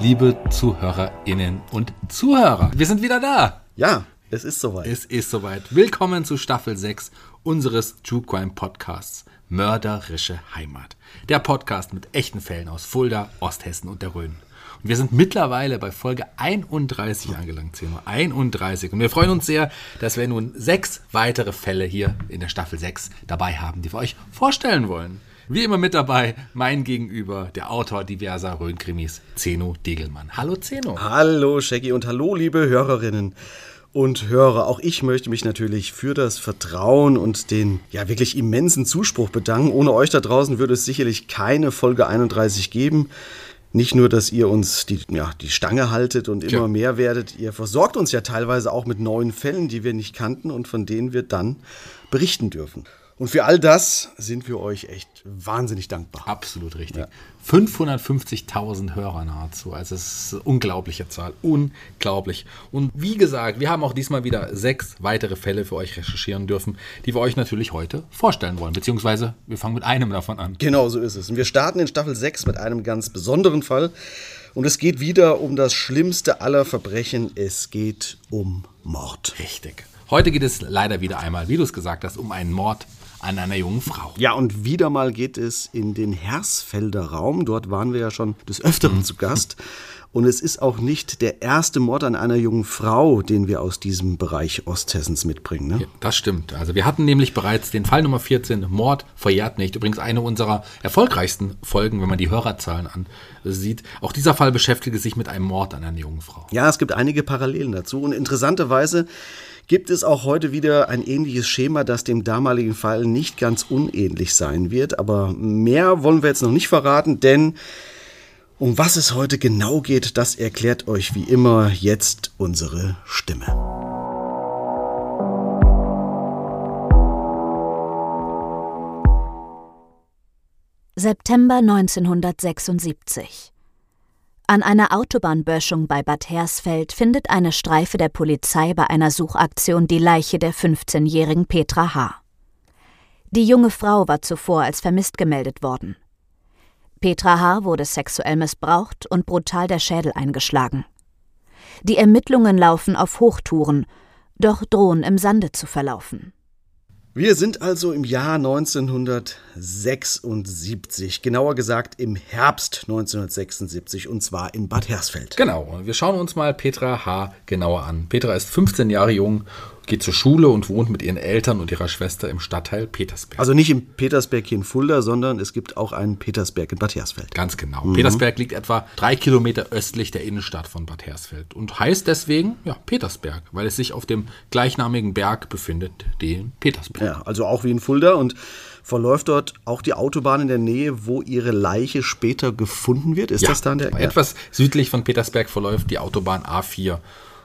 Liebe Zuhörerinnen und Zuhörer. Wir sind wieder da. Ja, es ist soweit. Es ist soweit. Willkommen zu Staffel 6 unseres True Crime Podcasts Mörderische Heimat. Der Podcast mit echten Fällen aus Fulda, Osthessen und der Rhön. Und wir sind mittlerweile bei Folge 31 angelangt, Zeno. 31. Und wir freuen uns sehr, dass wir nun sechs weitere Fälle hier in der Staffel 6 dabei haben, die wir euch vorstellen wollen. Wie immer mit dabei, mein Gegenüber, der Autor diverser Rhön-Krimis, Zeno Degelmann. Hallo Zeno. Hallo Shaggy und hallo liebe Hörerinnen und Hörer. Auch ich möchte mich natürlich für das Vertrauen und den ja wirklich immensen Zuspruch bedanken. Ohne euch da draußen würde es sicherlich keine Folge 31 geben. Nicht nur, dass ihr uns die, ja, die Stange haltet und immer ja. mehr werdet, ihr versorgt uns ja teilweise auch mit neuen Fällen, die wir nicht kannten und von denen wir dann berichten dürfen. Und für all das sind wir euch echt wahnsinnig dankbar. Absolut richtig. Ja. 550.000 Hörer nahezu. Also es ist eine unglaubliche Zahl. Unglaublich. Und wie gesagt, wir haben auch diesmal wieder sechs weitere Fälle für euch recherchieren dürfen, die wir euch natürlich heute vorstellen wollen. Beziehungsweise wir fangen mit einem davon an. Genau so ist es. Und wir starten in Staffel 6 mit einem ganz besonderen Fall. Und es geht wieder um das schlimmste aller Verbrechen. Es geht um Mord. Richtig. Heute geht es leider wieder einmal, wie du es gesagt hast, um einen Mord an einer jungen Frau. Ja, und wieder mal geht es in den Hersfelder Raum. Dort waren wir ja schon des Öfteren zu Gast. Und es ist auch nicht der erste Mord an einer jungen Frau, den wir aus diesem Bereich Osthessens mitbringen. Ne? Ja, das stimmt. Also wir hatten nämlich bereits den Fall Nummer 14, Mord verjährt nicht. Übrigens eine unserer erfolgreichsten Folgen, wenn man die Hörerzahlen ansieht. Auch dieser Fall beschäftigt sich mit einem Mord an einer jungen Frau. Ja, es gibt einige Parallelen dazu. Und interessanterweise gibt es auch heute wieder ein ähnliches Schema, das dem damaligen Fall nicht ganz unähnlich sein wird. Aber mehr wollen wir jetzt noch nicht verraten, denn um was es heute genau geht, das erklärt euch wie immer jetzt unsere Stimme. September 1976 an einer Autobahnböschung bei Bad Hersfeld findet eine Streife der Polizei bei einer Suchaktion die Leiche der 15-jährigen Petra H. Die junge Frau war zuvor als vermisst gemeldet worden. Petra H. wurde sexuell missbraucht und brutal der Schädel eingeschlagen. Die Ermittlungen laufen auf Hochtouren, doch drohen im Sande zu verlaufen. Wir sind also im Jahr 1976, genauer gesagt im Herbst 1976 und zwar in Bad Hersfeld. Genau, wir schauen uns mal Petra H. genauer an. Petra ist 15 Jahre jung, geht zur Schule und wohnt mit ihren Eltern und ihrer Schwester im Stadtteil Petersberg. Also nicht in Petersberg hier in Fulda, sondern es gibt auch einen Petersberg in Bad Hersfeld. Ganz genau. Petersberg liegt etwa drei Kilometer östlich der Innenstadt von Bad Hersfeld und heißt deswegen ja, Petersberg, weil es sich auf dem gleichnamigen Berg befindet, den Petersberg. Ja, also auch wie in Fulda und verläuft dort auch die Autobahn in der Nähe, wo ihre Leiche später gefunden wird? Ist Ja, das da in der etwas südlich von Petersberg verläuft die Autobahn A4.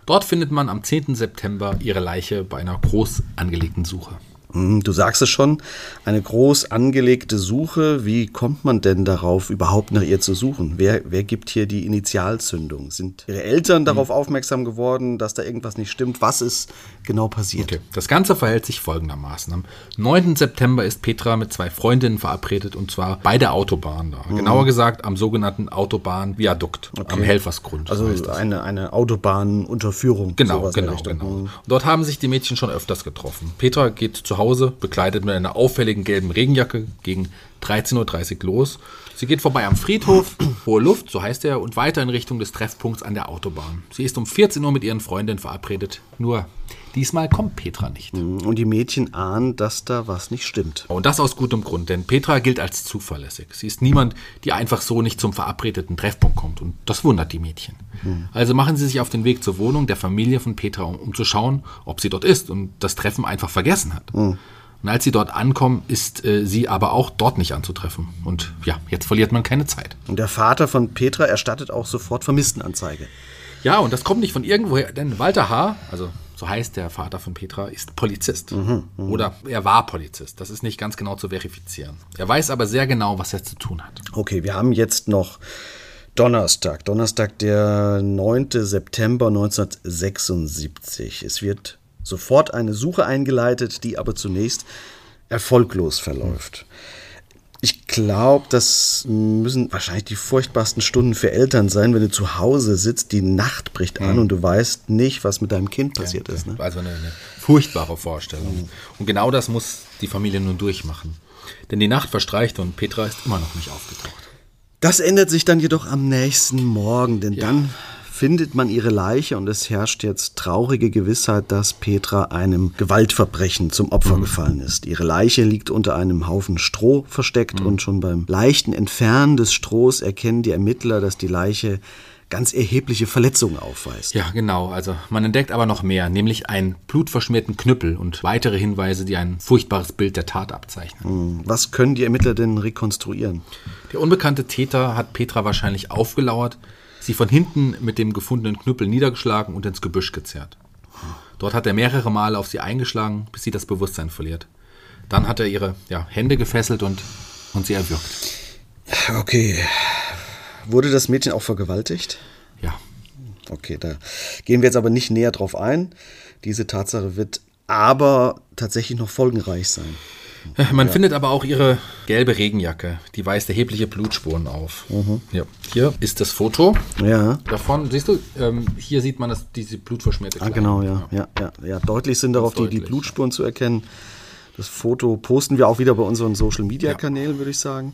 Dort findet man am 10. September ihre Leiche bei einer groß angelegten Suche. Hm, Du sagst es schon, eine groß angelegte Suche. Wie kommt man denn darauf, überhaupt nach ihr zu suchen? Wer, wer gibt hier die Initialzündung? Sind ihre Eltern darauf aufmerksam geworden, dass da irgendwas nicht stimmt? Was ist genau passiert? Okay. Das Ganze verhält sich folgendermaßen. Am 9. September ist Petra mit zwei Freundinnen verabredet und zwar bei der Autobahn da. Mhm. Genauer gesagt am sogenannten Autobahnviadukt am Helfersgrund. Also eine, eine Autobahnunterführung. Genau, genau, genau. Hm. Und dort haben sich die Mädchen schon öfters getroffen. Petra geht zu Hause, bekleidet mit einer auffälligen gelben Regenjacke, gegen 13.30 Uhr los. Sie geht vorbei am Friedhof, Hohe Luft, so heißt er, und weiter in Richtung des Treffpunkts an der Autobahn. Sie ist um 14 Uhr mit ihren Freundinnen verabredet. Nur, diesmal kommt Petra nicht. Und die Mädchen ahnen, dass da was nicht stimmt. Und das aus gutem Grund, denn Petra gilt als zuverlässig. Sie ist niemand, die einfach so nicht zum verabredeten Treffpunkt kommt. Und das wundert die Mädchen. Also machen sie sich auf den Weg zur Wohnung der Familie von Petra, um, um zu schauen, ob sie dort ist und das Treffen einfach vergessen hat. Und als sie dort ankommen, ist äh, sie aber auch dort nicht anzutreffen. Und ja, jetzt verliert man keine Zeit. Und der Vater von Petra erstattet auch sofort Vermisstenanzeige. Ja, und das kommt nicht von irgendwoher, denn Walter H., also so heißt der Vater von Petra, ist Polizist. Oder er war Polizist. Das ist nicht ganz genau zu verifizieren. Er weiß aber sehr genau, was er zu tun hat. Okay, wir haben jetzt noch Donnerstag. Donnerstag, der 9. September 1976. Es wird sofort eine Suche eingeleitet, die aber zunächst erfolglos verläuft. Ich glaube, das müssen wahrscheinlich die furchtbarsten Stunden für Eltern sein, wenn du zu Hause sitzt, die Nacht bricht an und du weißt nicht, was mit deinem Kind passiert ist. Ne? Also eine, eine furchtbare Vorstellung. Und genau das muss die Familie nun durchmachen. Denn die Nacht verstreicht und Petra ist immer noch nicht aufgetaucht. Das ändert sich dann jedoch am nächsten Morgen, denn dann findet man ihre Leiche und es herrscht jetzt traurige Gewissheit, dass Petra einem Gewaltverbrechen zum Opfer gefallen ist. Ihre Leiche liegt unter einem Haufen Stroh versteckt und schon beim leichten Entfernen des Strohs erkennen die Ermittler, dass die Leiche ganz erhebliche Verletzungen aufweist. Ja, genau. Also man entdeckt aber noch mehr, nämlich einen blutverschmierten Knüppel und weitere Hinweise, die ein furchtbares Bild der Tat abzeichnen. Was können die Ermittler denn rekonstruieren? Der unbekannte Täter hat Petra wahrscheinlich aufgelauert, sie von hinten mit dem gefundenen Knüppel niedergeschlagen und ins Gebüsch gezerrt. Dort hat er mehrere Male auf sie eingeschlagen, bis sie das Bewusstsein verliert. Dann hat er ihre ja, Hände gefesselt und, und sie erwürgt. Okay. Wurde das Mädchen auch vergewaltigt? Ja, Okay, da gehen wir jetzt aber nicht näher drauf ein. Diese Tatsache wird aber tatsächlich noch folgenreich sein. Man findet aber auch ihre gelbe Regenjacke. Die weist erhebliche Blutspuren auf. Ja. Hier ist das Foto Ja. davon. Siehst du, ähm, hier sieht man das, diese blutverschmierte Ah, Kleidung. genau, ja. ja, ja, ja. Deutlich sind darauf die, die Blutspuren zu erkennen. Das Foto posten wir auch wieder bei unseren Social Media Kanälen, würde ich sagen.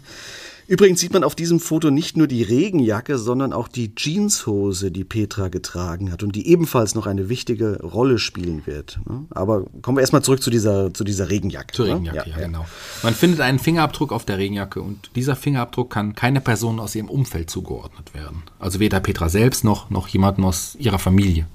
Übrigens sieht man auf diesem Foto nicht nur die Regenjacke, sondern auch die Jeanshose, die Petra getragen hat und die ebenfalls noch eine wichtige Rolle spielen wird. ne? Aber kommen wir erstmal zurück zu dieser, zu dieser Regenjacke. Zur ne? Regenjacke, ja, genau. Man findet einen Fingerabdruck auf der Regenjacke und dieser Fingerabdruck kann keine Person aus ihrem Umfeld zugeordnet werden. Also weder Petra selbst noch, noch jemanden aus ihrer Familie.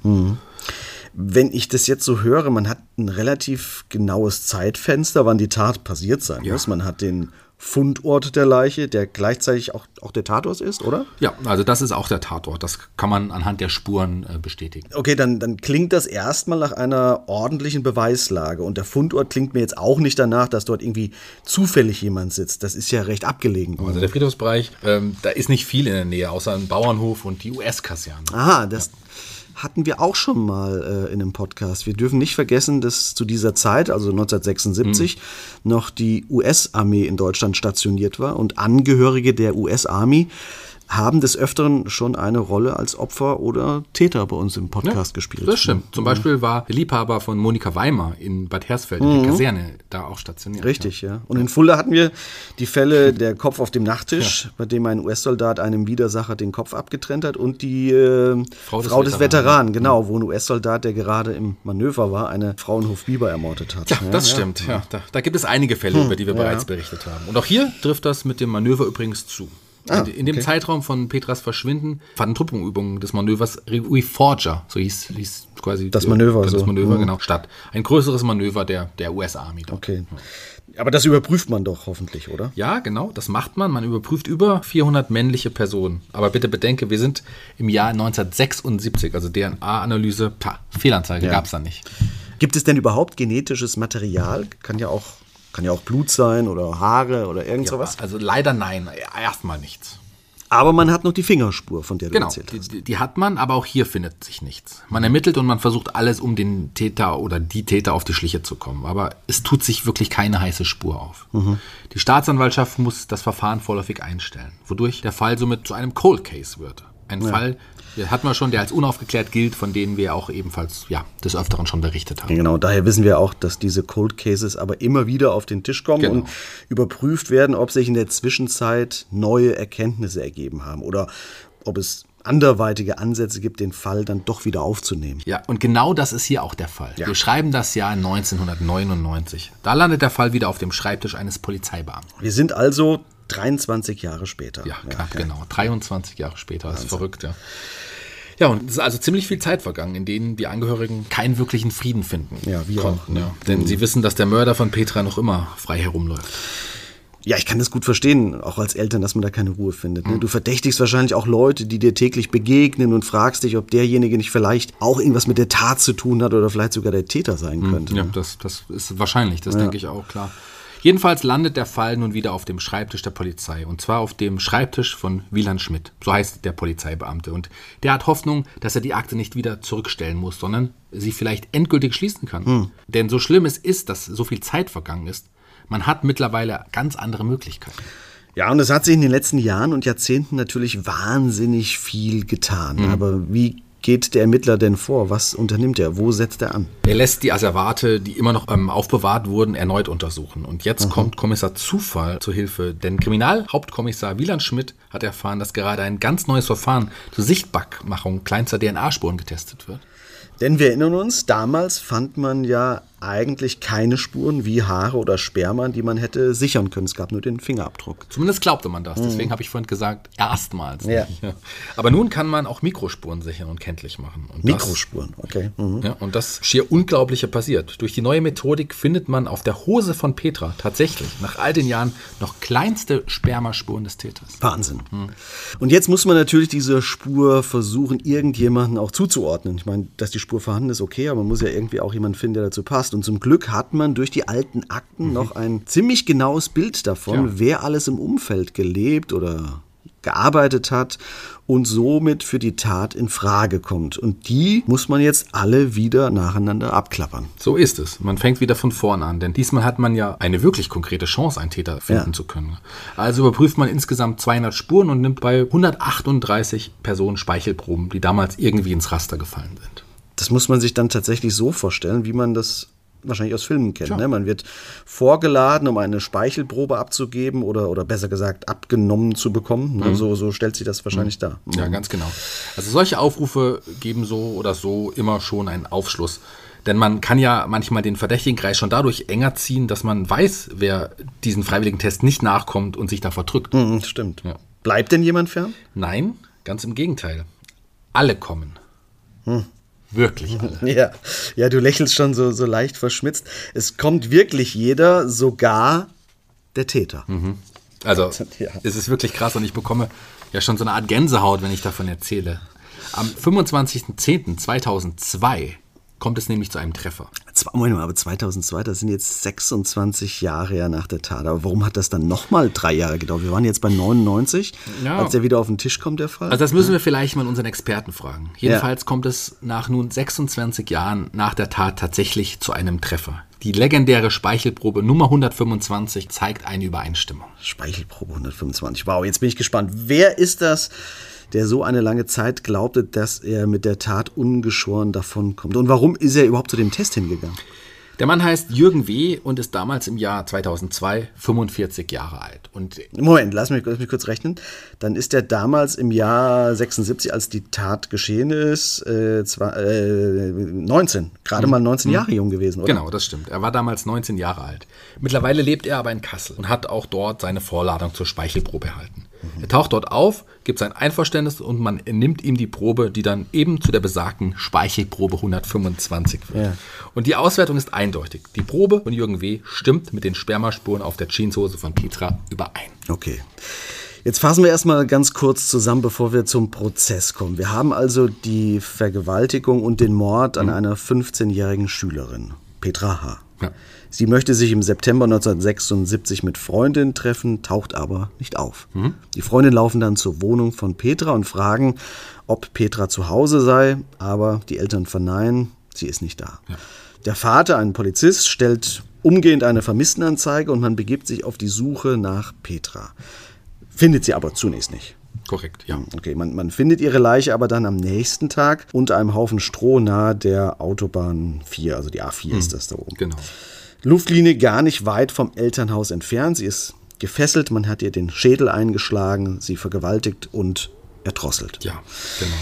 Wenn ich das jetzt so höre, man hat ein relativ genaues Zeitfenster, wann die Tat passiert sein muss. Man hat den Fundort der Leiche, der gleichzeitig auch, auch der Tatort ist, oder? Ja, also das ist auch der Tatort. Das kann man anhand der Spuren äh, bestätigen. Okay, dann, dann klingt das erstmal nach einer ordentlichen Beweislage. Und der Fundort klingt mir jetzt auch nicht danach, dass dort irgendwie zufällig jemand sitzt. Das ist ja recht abgelegen. Also der Friedhofsbereich, ähm, da ist nicht viel in der Nähe, außer ein Bauernhof und die US-Kaserne. Aha, das hatten wir auch schon mal äh, in einem Podcast. Wir dürfen nicht vergessen, dass zu dieser Zeit, also 1976, noch die US-Armee in Deutschland stationiert war und Angehörige der US-Army haben des Öfteren schon eine Rolle als Opfer oder Täter bei uns im Podcast Ja, gespielt. Das stimmt. Zum Beispiel war der Liebhaber von Monika Weimar in Bad Hersfeld in der Kaserne da auch stationiert. Richtig, ja. Und in Fulda hatten wir die Fälle der Kopf auf dem Nachttisch, bei dem ein US-Soldat einem Widersacher den Kopf abgetrennt hat und die äh, Frau, Frau des, des Veteranen, genau, wo ein US-Soldat, der gerade im Manöver war, eine Frau in Hofbiber ermordet hat. Ja, das stimmt. Ja, da, da gibt es einige Fälle, über die wir bereits berichtet haben. Und auch hier trifft das mit dem Manöver übrigens zu. Ah, in, in dem okay. Zeitraum von Petras Verschwinden fanden Truppenübungen des Manövers Reforger, so hieß, hieß quasi Das Manöver, das so. Manöver Mhm. genau, statt. Ein größeres Manöver der, der US-Army. Okay. Aber das überprüft man doch hoffentlich, oder? Ja, genau, das macht man. Man überprüft über 400 männliche Personen. Aber bitte bedenke, wir sind im Jahr 1976, also DNA-Analyse, pah, Fehlanzeige Ja. gab es da nicht. Gibt es denn überhaupt genetisches Material? Kann ja auch, kann ja auch Blut sein oder Haare oder irgend sowas. Also leider nein, erstmal nichts. Aber man hat noch die Fingerspur, von der du Genau, erzählt die, hast. die, die hat man, aber auch hier findet sich nichts. Man ermittelt und man versucht alles, um den Täter oder die Täter auf die Schliche zu kommen. Aber es tut sich wirklich keine heiße Spur auf. Mhm. Die Staatsanwaltschaft muss das Verfahren vorläufig einstellen, wodurch der Fall somit zu einem Cold Case wird. Ein Fall, den hat man schon, der als unaufgeklärt gilt, von denen wir auch ebenfalls ja, des Öfteren schon berichtet haben. Ja, Genau, daher wissen wir auch, dass diese Cold Cases aber immer wieder auf den Tisch kommen Genau. und überprüft werden, ob sich in der Zwischenzeit neue Erkenntnisse ergeben haben oder ob es anderweitige Ansätze gibt, den Fall dann doch wieder aufzunehmen. Ja, und genau das ist hier auch der Fall. Ja. Wir schreiben das Jahr 1999. Da landet der Fall wieder auf dem Schreibtisch eines Polizeibeamten. Wir sind also 23 Jahre später. Ja, knapp, genau. 23 Jahre später. Das ist verrückt, ja. Ja, und es ist also ziemlich viel Zeit vergangen, in denen die Angehörigen keinen wirklichen Frieden finden Ja, wir konnten. auch, ne? Ja. Denn sie wissen, dass der Mörder von Petra noch immer frei herumläuft. Ja, ich kann das gut verstehen, auch als Eltern, dass man da keine Ruhe findet. Mhm. Ne? Du verdächtigst wahrscheinlich auch Leute, die dir täglich begegnen und fragst dich, ob derjenige nicht vielleicht auch irgendwas mit der Tat zu tun hat oder vielleicht sogar der Täter sein könnte. Mhm. Ja, ne? das, das ist wahrscheinlich, das denke ich auch, klar. Jedenfalls landet der Fall nun wieder auf dem Schreibtisch der Polizei. Und zwar auf dem Schreibtisch von Wieland Schmidt. So heißt der Polizeibeamte. Und der hat Hoffnung, dass er die Akte nicht wieder zurückstellen muss, sondern sie vielleicht endgültig schließen kann. Denn so schlimm es ist, dass so viel Zeit vergangen ist, man hat mittlerweile ganz andere Möglichkeiten. Ja, und es hat sich in den letzten Jahren und Jahrzehnten natürlich wahnsinnig viel getan. Mhm. Aber wie geht der Ermittler denn vor? Was unternimmt er? Wo setzt er an? Er lässt die Asservate, die immer noch ähm, aufbewahrt wurden, erneut untersuchen. Und jetzt kommt Kommissar Zufall zur Hilfe, denn Kriminalhauptkommissar Wieland Schmidt hat erfahren, dass gerade ein ganz neues Verfahren zur Sichtbarmachung kleinster DNA-Spuren getestet wird. Denn wir erinnern uns, damals fand man ja eigentlich keine Spuren wie Haare oder Sperma, die man hätte sichern können. Es gab nur den Fingerabdruck. Zumindest glaubte man das. Deswegen habe ich vorhin gesagt, erstmals. Mhm. Ja. Aber nun kann man auch Mikrospuren sichern und kenntlich machen. Und das- Mikrospuren, okay. Mhm. Ja, und das schier Unglaubliche passiert. Durch die neue Methodik findet man auf der Hose von Petra tatsächlich nach all den Jahren noch kleinste Spermaspuren des Täters. Wahnsinn. Und jetzt muss man natürlich dieser Spur versuchen, irgendjemanden auch zuzuordnen. Ich meine, dass die Spur vorhanden ist, okay, aber man muss ja irgendwie auch jemanden finden, der dazu passt. Und zum Glück hat man durch die alten Akten noch ein ziemlich genaues Bild davon, Ja. wer alles im Umfeld gelebt oder gearbeitet hat und somit für die Tat in Frage kommt. Und die muss man jetzt alle wieder nacheinander abklappern. So ist es. Man fängt wieder von vorn an, denn diesmal hat man ja eine wirklich konkrete Chance, einen Täter finden Ja. zu können. Also überprüft man insgesamt 200 Spuren und nimmt bei 138 Personen Speichelproben, die damals irgendwie ins Raster gefallen sind. Das muss man sich dann tatsächlich so vorstellen, wie man das wahrscheinlich aus Filmen kennt. Ne? Man wird vorgeladen, um eine Speichelprobe abzugeben oder, oder besser gesagt abgenommen zu bekommen. Ne? So, so stellt sich das wahrscheinlich dar. Ja, ganz genau. Also solche Aufrufe geben so oder so immer schon einen Aufschluss. Denn man kann ja manchmal den Verdächtigenkreis schon dadurch enger ziehen, dass man weiß, wer diesen freiwilligen Test nicht nachkommt und sich da verdrückt. Mhm, stimmt. Ja. Bleibt denn jemand fern? Nein, ganz im Gegenteil. Alle kommen. Wirklich alle. Ja, ja du lächelst schon so, so leicht verschmitzt. Es kommt wirklich jeder, sogar der Täter. Also, Ja. es ist wirklich krass und ich bekomme ja schon so eine Art Gänsehaut, wenn ich davon erzähle. Am 25.10.2002 kommt es nämlich zu einem Treffer. Moment mal, aber 2002, das sind jetzt 26 Jahre ja nach der Tat. Aber warum hat das dann nochmal drei Jahre gedauert? Wir waren jetzt bei 99, Ja. als der wieder auf den Tisch kommt, der Fall. Also das müssen wir vielleicht mal unseren Experten fragen. Jedenfalls kommt es nach nun 26 Jahren nach der Tat tatsächlich zu einem Treffer. Die legendäre Speichelprobe Nummer 125 zeigt eine Übereinstimmung. Speichelprobe 125. Wow, jetzt bin ich gespannt. Wer ist das, der so eine lange Zeit glaubte, dass er mit der Tat ungeschoren davonkommt? Und warum ist er überhaupt zu dem Test hingegangen? Der Mann heißt Jürgen W. und ist damals im Jahr 2002 45 Jahre alt. Und Moment, lass mich, lass mich kurz rechnen. Dann ist er damals im Jahr 76, als die Tat geschehen ist, äh, zwar, äh, 19, gerade mal 19 Jahre jung gewesen, oder? Genau, das stimmt. Er war damals 19 Jahre alt. Mittlerweile lebt er aber in Kassel und hat auch dort seine Vorladung zur Speichelprobe erhalten. Er taucht dort auf, gibt sein Einverständnis und man nimmt ihm die Probe, die dann eben zu der besagten Speichelprobe 125 wird. Ja. Und die Auswertung ist eindeutig. Die Probe von Jürgen W. stimmt mit den Spermaspuren auf der Jeanshose von Petra überein. Okay. Jetzt fassen wir erstmal ganz kurz zusammen, bevor wir zum Prozess kommen. Wir haben also die Vergewaltigung und den Mord an einer 15-jährigen Schülerin, Petra H. Ja. Sie möchte sich im September 1976 mit Freundin treffen, taucht aber nicht auf. Die Freundinnen laufen dann zur Wohnung von Petra und fragen, ob Petra zu Hause sei, aber die Eltern verneinen, sie ist nicht da. Der Vater, ein Polizist, stellt umgehend eine Vermisstenanzeige und man begibt sich auf die Suche nach Petra. Findet sie aber zunächst nicht. Korrekt, ja. Okay, man, man findet ihre Leiche aber dann am nächsten Tag unter einem Haufen Stroh nahe der Autobahn 4, also die A4 ist das da oben. Genau. Luftlinie gar nicht weit vom Elternhaus entfernt. Sie ist gefesselt, man hat ihr den Schädel eingeschlagen, sie vergewaltigt und erdrosselt. Ja, genau.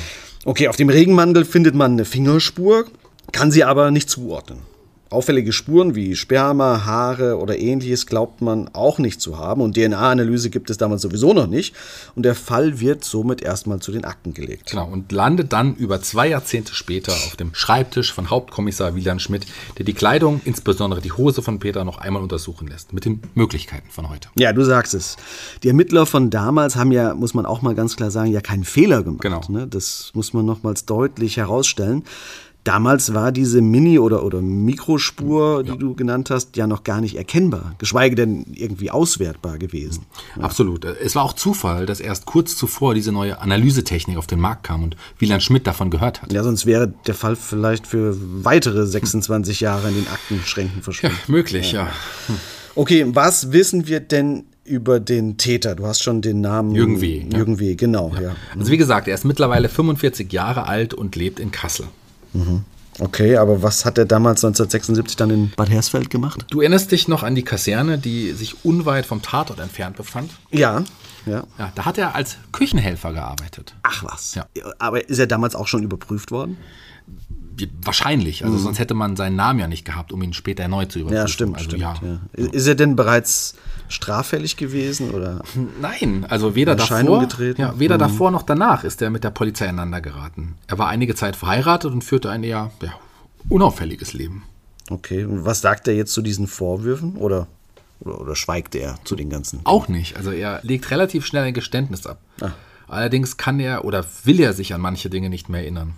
Okay, auf dem Regenmantel findet man eine Fingerspur, kann sie aber nicht zuordnen. Auffällige Spuren wie Sperma, Haare oder ähnliches glaubt man auch nicht zu haben und DNA-Analyse gibt es damals sowieso noch nicht und der Fall wird somit erstmal zu den Akten gelegt. Genau, und landet dann über zwei Jahrzehnte später auf dem Schreibtisch von Hauptkommissar Wieland Schmidt, der die Kleidung, insbesondere die Hose von Peter, noch einmal untersuchen lässt, mit den Möglichkeiten von heute. Ja, du sagst es. Die Ermittler von damals haben ja, muss man auch mal ganz klar sagen, ja keinen Fehler gemacht. Genau. Ne? Das muss man nochmals deutlich herausstellen. Damals war diese Mini- oder, oder Mikrospur, die du genannt hast, ja noch gar nicht erkennbar, geschweige denn irgendwie auswertbar gewesen. Absolut. Es war auch Zufall, dass erst kurz zuvor diese neue Analysetechnik auf den Markt kam und Wieland Schmidt davon gehört hat. Ja, sonst wäre der Fall vielleicht für weitere 26 Jahre in den Aktenschränken Ja, verschwunden. möglich, ja. Okay, was wissen wir denn über den Täter? Du hast schon den Namen. Jürgen W., ja. W., genau, ja. Also wie gesagt, er ist mittlerweile 45 Jahre alt und lebt in Kassel. Okay, aber was hat er damals 1976 dann in Bad Hersfeld gemacht? Du erinnerst dich noch an die Kaserne, die sich unweit vom Tatort entfernt befand? Ja, ja. Ja, da hat er als Küchenhelfer gearbeitet. Ach was. Ja. Aber ist er damals auch schon überprüft worden? Wahrscheinlich, also sonst hätte man seinen Namen ja nicht gehabt, um ihn später erneut zu überprüfen. Mhm. Ja, stimmt, also, stimmt. Ja. Ja. Ist er denn bereits straffällig gewesen oder? Nein, also weder davor, getreten? ja, weder Mhm. davor noch danach ist er mit der Polizei einander geraten. Er war einige Zeit verheiratet und führte ein eher ja, unauffälliges Leben. Okay, und was sagt er jetzt zu diesen Vorwürfen oder, oder, oder schweigt er zu den ganzen? Auch nicht. Also er legt relativ schnell ein Geständnis ab. Ah. Allerdings kann er oder will er sich an manche Dinge nicht mehr erinnern.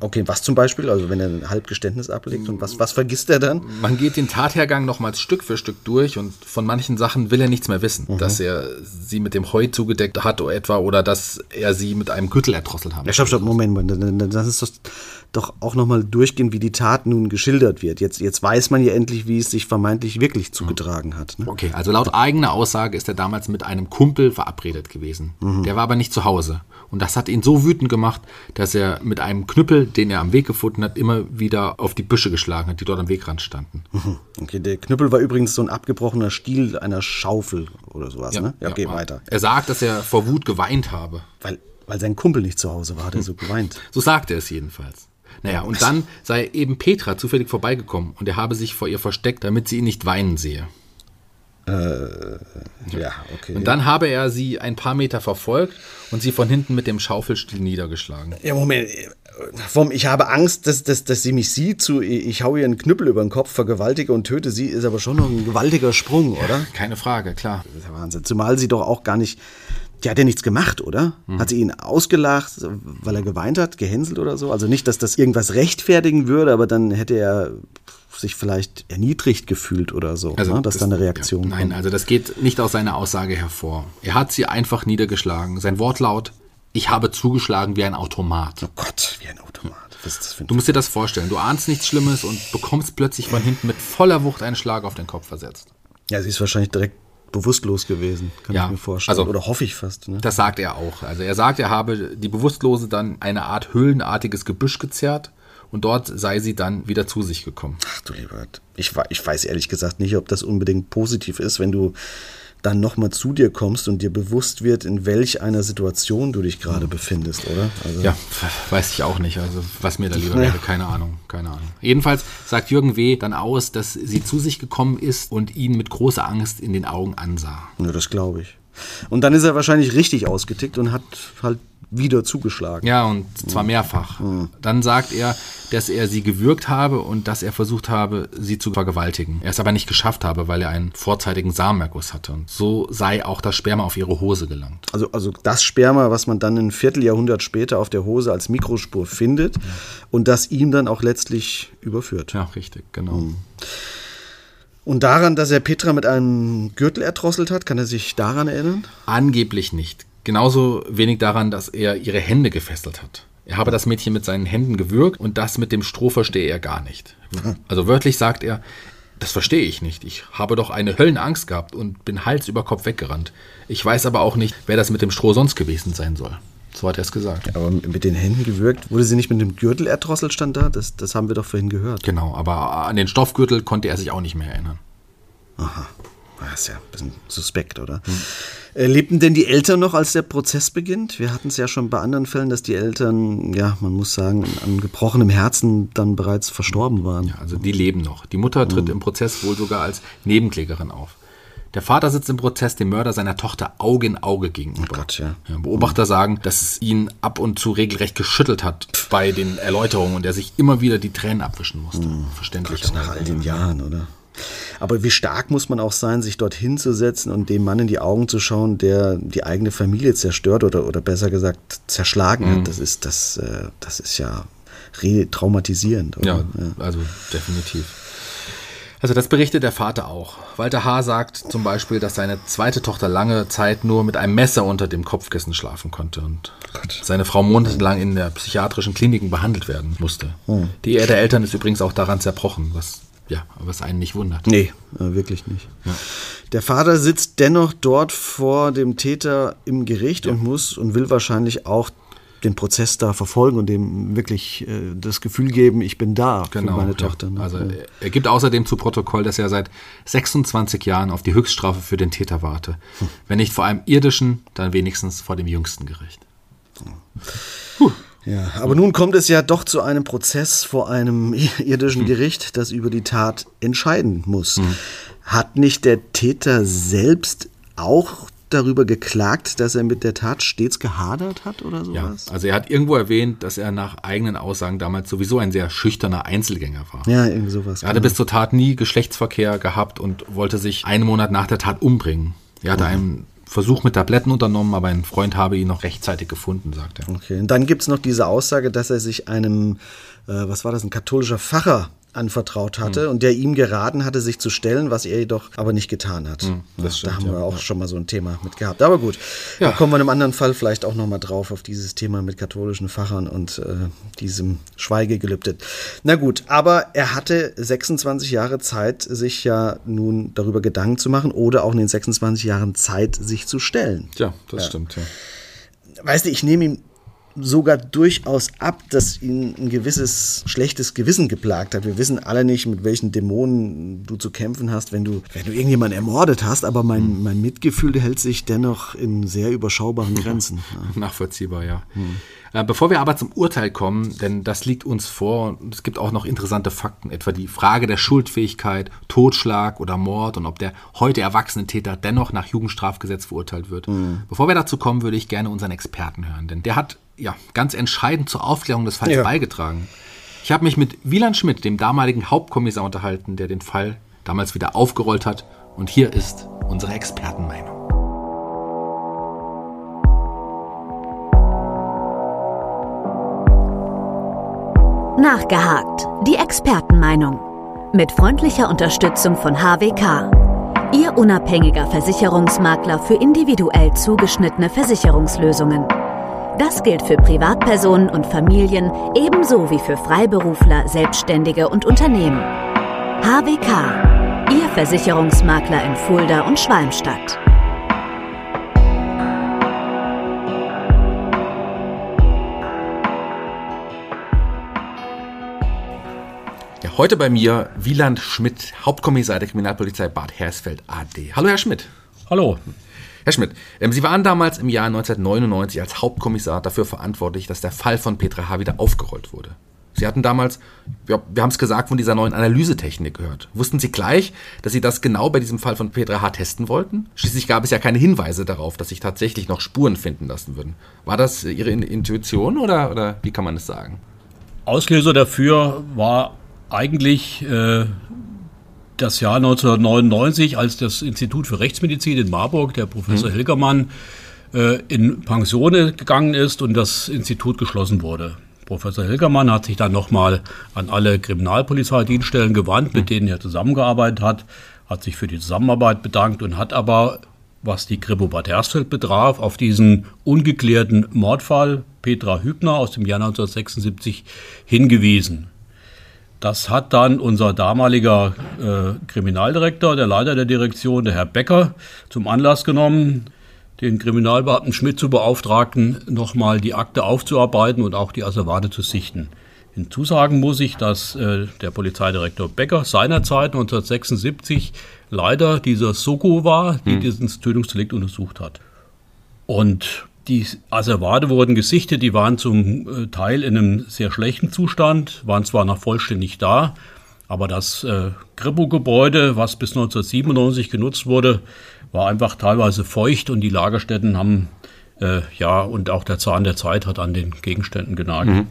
Okay, was zum Beispiel? Also wenn er ein Halbgeständnis ablegt und was, was vergisst er dann? Man geht den Tathergang nochmals Stück für Stück durch und von manchen Sachen will er nichts mehr wissen. Mhm. Dass er sie mit dem Heu zugedeckt hat oder etwa oder dass er sie mit einem Gürtel erdrosselt hat. Ja, stopp, stopp, Moment, Moment. Das ist doch, doch auch nochmal durchgehen, wie die Tat nun geschildert wird. Jetzt, jetzt weiß man ja endlich, wie es sich vermeintlich wirklich zugetragen hat. Ne? Okay, also laut eigener Aussage ist er damals mit einem Kumpel verabredet gewesen. Mhm. Der war aber nicht zu Hause. Und das hat ihn so wütend gemacht, dass er mit einem Knüppel, den er am Weg gefunden hat, immer wieder auf die Büsche geschlagen hat, die dort am Wegrand standen. Okay, der Knüppel war übrigens so ein abgebrochener Stiel einer Schaufel oder sowas, ne? Ja, okay, ja. weiter. Er sagt, dass er vor Wut geweint habe. Weil, weil sein Kumpel nicht zu Hause war, hat er so geweint. So sagt er es jedenfalls. Naja, und dann sei eben Petra zufällig vorbeigekommen und er habe sich vor ihr versteckt, damit sie ihn nicht weinen sehe. Ja, okay. Und dann habe er sie ein paar Meter verfolgt und sie von hinten mit dem Schaufelstiel niedergeschlagen. Ja, Moment. Vom Ich habe Angst, dass, dass, dass sie mich sieht, zu ich hau ihr einen Knüppel über den Kopf, vergewaltige und töte sie, ist aber schon noch ein gewaltiger Sprung, oder? Keine Frage, klar. Das ist ja Wahnsinn. Zumal sie doch auch gar nicht. Die hat ja nichts gemacht, oder? Hat sie ihn ausgelacht, weil er geweint hat, gehänselt oder so? Also nicht, dass das irgendwas rechtfertigen würde, aber dann hätte er sich vielleicht erniedrigt gefühlt oder so, ne? dass da eine Reaktion ja, Nein, kommt. also das geht nicht aus seiner Aussage hervor. Er hat sie einfach niedergeschlagen. Sein Wortlaut, ich habe zugeschlagen wie ein Automat. Oh Gott, wie ein Automat. Das Du musst dir das vorstellen. Du ahnst nichts Schlimmes und bekommst plötzlich von hinten mit voller Wucht einen Schlag auf den Kopf versetzt. Ja, sie ist wahrscheinlich direkt bewusstlos gewesen, kann Ja, ich mir vorstellen. also- Oder hoffe ich fast. Ne? Das sagt er auch. Also er sagt, er habe die Bewusstlose dann eine Art höhlenartiges Gebüsch gezerrt und dort sei sie dann wieder zu sich gekommen. Ach du lieber, ich, ich weiß ehrlich gesagt nicht, ob das unbedingt positiv ist, wenn du dann nochmal zu dir kommst und dir bewusst wird, in welch einer Situation du dich gerade befindest, oder? Also, Ja, weiß ich auch nicht. Also was mir da lieber wäre, keine Ahnung, keine Ahnung. Jedenfalls sagt Jürgen W. dann aus, dass sie zu sich gekommen ist und ihn mit großer Angst in den Augen ansah. ja das glaube ich. Und dann ist er wahrscheinlich richtig ausgetickt und hat halt wieder zugeschlagen. Ja, und zwar mehrfach. Dann sagt er, dass er sie gewürgt habe und dass er versucht habe, sie zu vergewaltigen. Er es aber nicht geschafft habe, weil er einen vorzeitigen Samenerguss hatte. Und so sei auch das Sperma auf ihre Hose gelangt. Also, also das Sperma, was man dann ein Vierteljahrhundert später auf der Hose als Mikrospur findet und das ihm dann auch letztlich überführt. Ja, richtig, genau. Und daran, dass er Petra mit einem Gürtel erdrosselt hat, kann er sich daran erinnern? Angeblich nicht. Genauso wenig daran, dass er ihre Hände gefesselt hat. Er habe das Mädchen mit seinen Händen gewürgt und das mit dem Stroh verstehe er gar nicht. Also wörtlich sagt er, das verstehe ich nicht. Ich habe doch eine Höllenangst gehabt und bin Hals über Kopf weggerannt. Ich weiß aber auch nicht, wer das mit dem Stroh sonst gewesen sein soll. So hat er es gesagt. Aber mit den Händen gewürgt, wurde sie nicht mit dem Gürtel erdrosselt, stand da? Das, das haben wir doch vorhin gehört. Genau, aber an den Stoffgürtel konnte er sich auch nicht mehr erinnern. Das ist ja ein bisschen suspekt, oder? Äh, lebten denn die Eltern noch, als der Prozess beginnt? Wir hatten es ja schon bei anderen Fällen, dass die Eltern, ja, man muss sagen, an gebrochenem Herzen dann bereits verstorben waren. Also die leben noch. Die Mutter tritt im Prozess wohl sogar als Nebenklägerin auf. Der Vater sitzt im Prozess dem Mörder seiner Tochter Auge in Auge gegenüber. Oh Gott, ja. Beobachter sagen, dass es ihn ab und zu regelrecht geschüttelt hat bei den Erläuterungen und er sich immer wieder die Tränen abwischen musste. Verständlich. Gott, nach all den Jahren, oder? Aber wie stark muss man auch sein, sich dort hinzusetzen und dem Mann in die Augen zu schauen, der die eigene Familie zerstört oder, oder besser gesagt zerschlagen hat. Das ist, das, äh, das ist ja re-traumatisierend. oder? Ja, also definitiv. Also das berichtet der Vater auch. Walter H. sagt zum Beispiel, dass seine zweite Tochter lange Zeit nur mit einem Messer unter dem Kopfkissen schlafen konnte und seine Frau monatelang in der psychiatrischen Kliniken behandelt werden musste. Die Ehe der Eltern ist übrigens auch daran zerbrochen, was ja, was einen nicht wundert. Nee, äh, wirklich nicht. Der Vater sitzt dennoch dort vor dem Täter im Gericht und muss und will wahrscheinlich auch den Prozess da verfolgen und dem wirklich äh, das Gefühl geben, ich bin da für meine Genau, ja. Tochter. ne? Also er gibt außerdem zu Protokoll, dass er seit 26 Jahren auf die Höchststrafe für den Täter warte. Wenn nicht vor einem irdischen, dann wenigstens vor dem jüngsten Gericht. Ja, aber nun kommt es ja doch zu einem Prozess vor einem irdischen Gericht, das über die Tat entscheiden muss. Hat nicht der Täter selbst auch darüber geklagt, dass er mit der Tat stets gehadert hat oder Ja, sowas? also er hat irgendwo erwähnt, dass er nach eigenen Aussagen damals sowieso ein sehr schüchterner Einzelgänger war. Ja, irgendwie sowas. Er hatte bis zur Tat nie Geschlechtsverkehr gehabt und wollte sich einen Monat nach der Tat umbringen. Er hatte einen Versuch mit Tabletten unternommen, aber ein Freund habe ihn noch rechtzeitig gefunden, sagt er. Okay, und dann gibt es noch diese Aussage, dass er sich einem, äh, was war das, ein katholischer Pfarrer anvertraut hatte Hm. und der ihm geraten hatte, sich zu stellen, was er jedoch aber nicht getan hat. Hm, das Ja, stimmt, da haben ja, wir auch schon mal so ein Thema mit gehabt. Aber gut, Ja. da kommen wir in einem anderen Fall vielleicht auch noch mal drauf, auf dieses Thema mit katholischen Pfarrern und äh, diesem Schweigegelübde. Na gut, aber er hatte 26 Jahre Zeit, sich ja nun darüber Gedanken zu machen oder auch in den 26 Jahren Zeit, sich zu stellen. Ja, das stimmt, ja. Weißt du, ich nehme ihm sogar durchaus ab, dass ihn ein gewisses schlechtes Gewissen geplagt hat. Wir wissen alle nicht, mit welchen Dämonen du zu kämpfen hast, wenn du, wenn du irgendjemanden ermordet hast, aber mein, mein Mitgefühl hält sich dennoch in sehr überschaubaren Grenzen. Ja. Nachvollziehbar, ja. Äh, Bevor wir aber zum Urteil kommen, denn das liegt uns vor und es gibt auch noch interessante Fakten, etwa die Frage der Schuldfähigkeit, Totschlag oder Mord und ob der heute erwachsene Täter dennoch nach Jugendstrafgesetz verurteilt wird. Bevor wir dazu kommen, würde ich gerne unseren Experten hören, denn der hat ja ganz entscheidend zur Aufklärung des Falls Ja. beigetragen. Ich habe mich mit Wieland Schmidt, dem damaligen Hauptkommissar, unterhalten, der den Fall damals wieder aufgerollt hat. Und hier ist unsere Expertenmeinung. Nachgehakt. Die Expertenmeinung. Mit freundlicher Unterstützung von HWK. Ihr unabhängiger Versicherungsmakler für individuell zugeschnittene Versicherungslösungen. Das gilt für Privatpersonen und Familien ebenso wie für Freiberufler, Selbstständige und Unternehmen. HWK, Ihr Versicherungsmakler in Fulda und Schwalmstadt. Ja, heute bei mir Wieland Schmidt, Hauptkommissar der Kriminalpolizei Bad Hersfeld AD. Hallo, Herr Schmidt. Hallo. Herr Schmidt, ähm, Sie waren damals im Jahr 1999 als Hauptkommissar dafür verantwortlich, dass der Fall von Petra H. wieder aufgerollt wurde. Sie hatten damals, ja, wir haben es gesagt, von dieser neuen Analysetechnik gehört. Wussten Sie gleich, dass Sie das genau bei diesem Fall von Petra H. testen wollten? Schließlich gab es ja keine Hinweise darauf, dass sich tatsächlich noch Spuren finden lassen würden. War das Ihre Intuition oder, oder wie kann man das sagen? Auslöser dafür war eigentlich äh, das Jahr 1999, als das Institut für Rechtsmedizin in Marburg, der Professor mhm. Hilgermann, äh, in Pension gegangen ist und das Institut geschlossen wurde. Professor Hilgermann hat sich dann nochmal an alle Kriminalpolizeidienststellen gewandt, mit denen er zusammengearbeitet hat, hat sich für die Zusammenarbeit bedankt und hat aber, was die Kripo Bad Hersfeld betraf, auf diesen ungeklärten Mordfall Petra Hübner aus dem Jahr 1976 hingewiesen. Das hat dann unser damaliger äh, Kriminaldirektor, der Leiter der Direktion, der Herr Becker, zum Anlass genommen, den Kriminalbeamten Schmidt zu beauftragten, nochmal die Akte aufzuarbeiten und auch die Asservate zu sichten. Hinzusagen muss ich, dass äh, der Polizeidirektor Becker seinerzeit 1976 Leiter dieser Soko war, die hm. dieses Tötungsdelikt untersucht hat. Und die Asservate wurden gesichtet, die waren zum äh, Teil in einem sehr schlechten Zustand, waren zwar noch vollständig da, aber das äh, Kripo-Gebäude, was bis 1997 genutzt wurde, war einfach teilweise feucht und die Lagerstätten haben, äh, ja, und auch der Zahn der Zeit hat an den Gegenständen genagt. Mhm.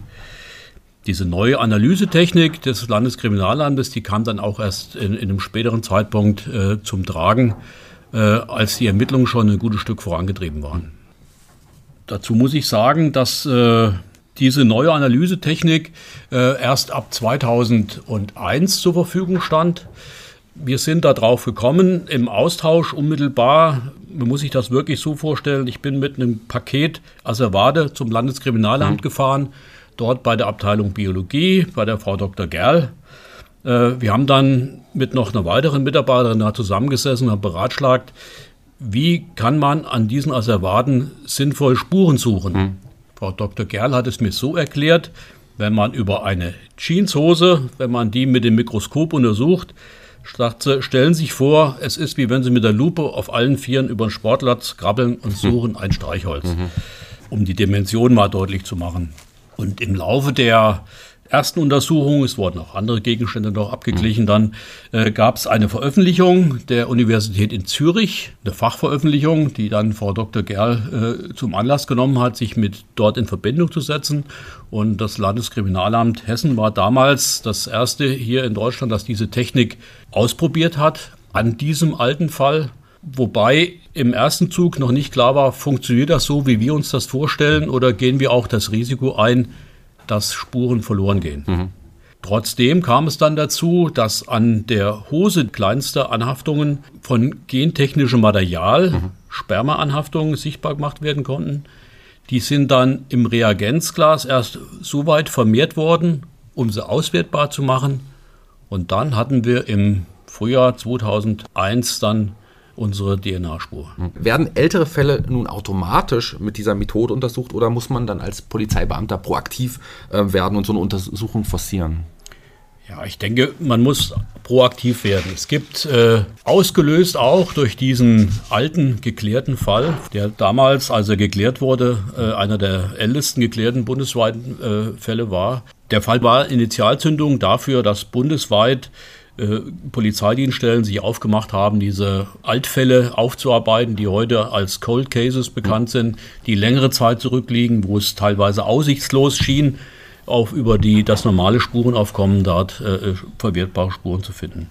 Diese neue Analysetechnik des Landeskriminalamtes, die kam dann auch erst in, in einem späteren Zeitpunkt äh, zum Tragen, äh, als die Ermittlungen schon ein gutes Stück vorangetrieben waren. Dazu muss ich sagen, dass äh, diese neue Analysetechnik äh, erst ab 2001 zur Verfügung stand. Wir sind darauf gekommen im Austausch unmittelbar. Man muss sich das wirklich so vorstellen. Ich bin mit einem Paket Asservade zum Landeskriminalamt mhm. gefahren, dort bei der Abteilung Biologie, bei der Frau Dr. Gerl. Äh, wir haben dann mit noch einer weiteren Mitarbeiterin da zusammengesessen und beratschlagt, wie kann man an diesen Asservaten sinnvoll Spuren suchen? Hm. Frau Dr. Gerl hat es mir so erklärt, wenn man über eine Jeanshose, wenn man die mit dem Mikroskop untersucht, sagte, stellen Sie sich vor, es ist wie wenn Sie mit der Lupe auf allen Vieren über den Sportplatz krabbeln und hm. suchen ein Streichholz, mhm. um die Dimension mal deutlich zu machen. Und im Laufe der ersten Untersuchung, es wurden auch andere Gegenstände noch abgeglichen, dann äh, gab es eine Veröffentlichung der Universität in Zürich, eine Fachveröffentlichung, die dann Frau Dr. Gerl äh, zum Anlass genommen hat, sich mit dort in Verbindung zu setzen. Und das Landeskriminalamt Hessen war damals das erste hier in Deutschland, das diese Technik ausprobiert hat an diesem alten Fall. Wobei im ersten Zug noch nicht klar war, funktioniert das so, wie wir uns das vorstellen, oder gehen wir auch das Risiko ein, dass Spuren verloren gehen. Mhm. Trotzdem kam es dann dazu, dass an der Hose kleinste Anhaftungen von gentechnischem Material, mhm. Spermaanhaftungen, sichtbar gemacht werden konnten. Die sind dann im Reagenzglas erst so weit vermehrt worden, um sie auswertbar zu machen. Und dann hatten wir im Frühjahr 2001 dann unsere DNA-Spur. Werden ältere Fälle nun automatisch mit dieser Methode untersucht oder muss man dann als Polizeibeamter proaktiv äh, werden und so eine Untersuchung forcieren? Ja, ich denke, man muss proaktiv werden. Es gibt äh, ausgelöst auch durch diesen alten geklärten Fall, der damals, als er geklärt wurde, äh, einer der ältesten geklärten bundesweiten äh, Fälle war. Der Fall war Initialzündung dafür, dass bundesweit äh, Polizeidienststellen sich aufgemacht haben, diese Altfälle aufzuarbeiten, die heute als Cold Cases bekannt sind, die längere Zeit zurückliegen, wo es teilweise aussichtslos schien, auf über die das normale Spurenaufkommen dort äh, verwertbare Spuren zu finden.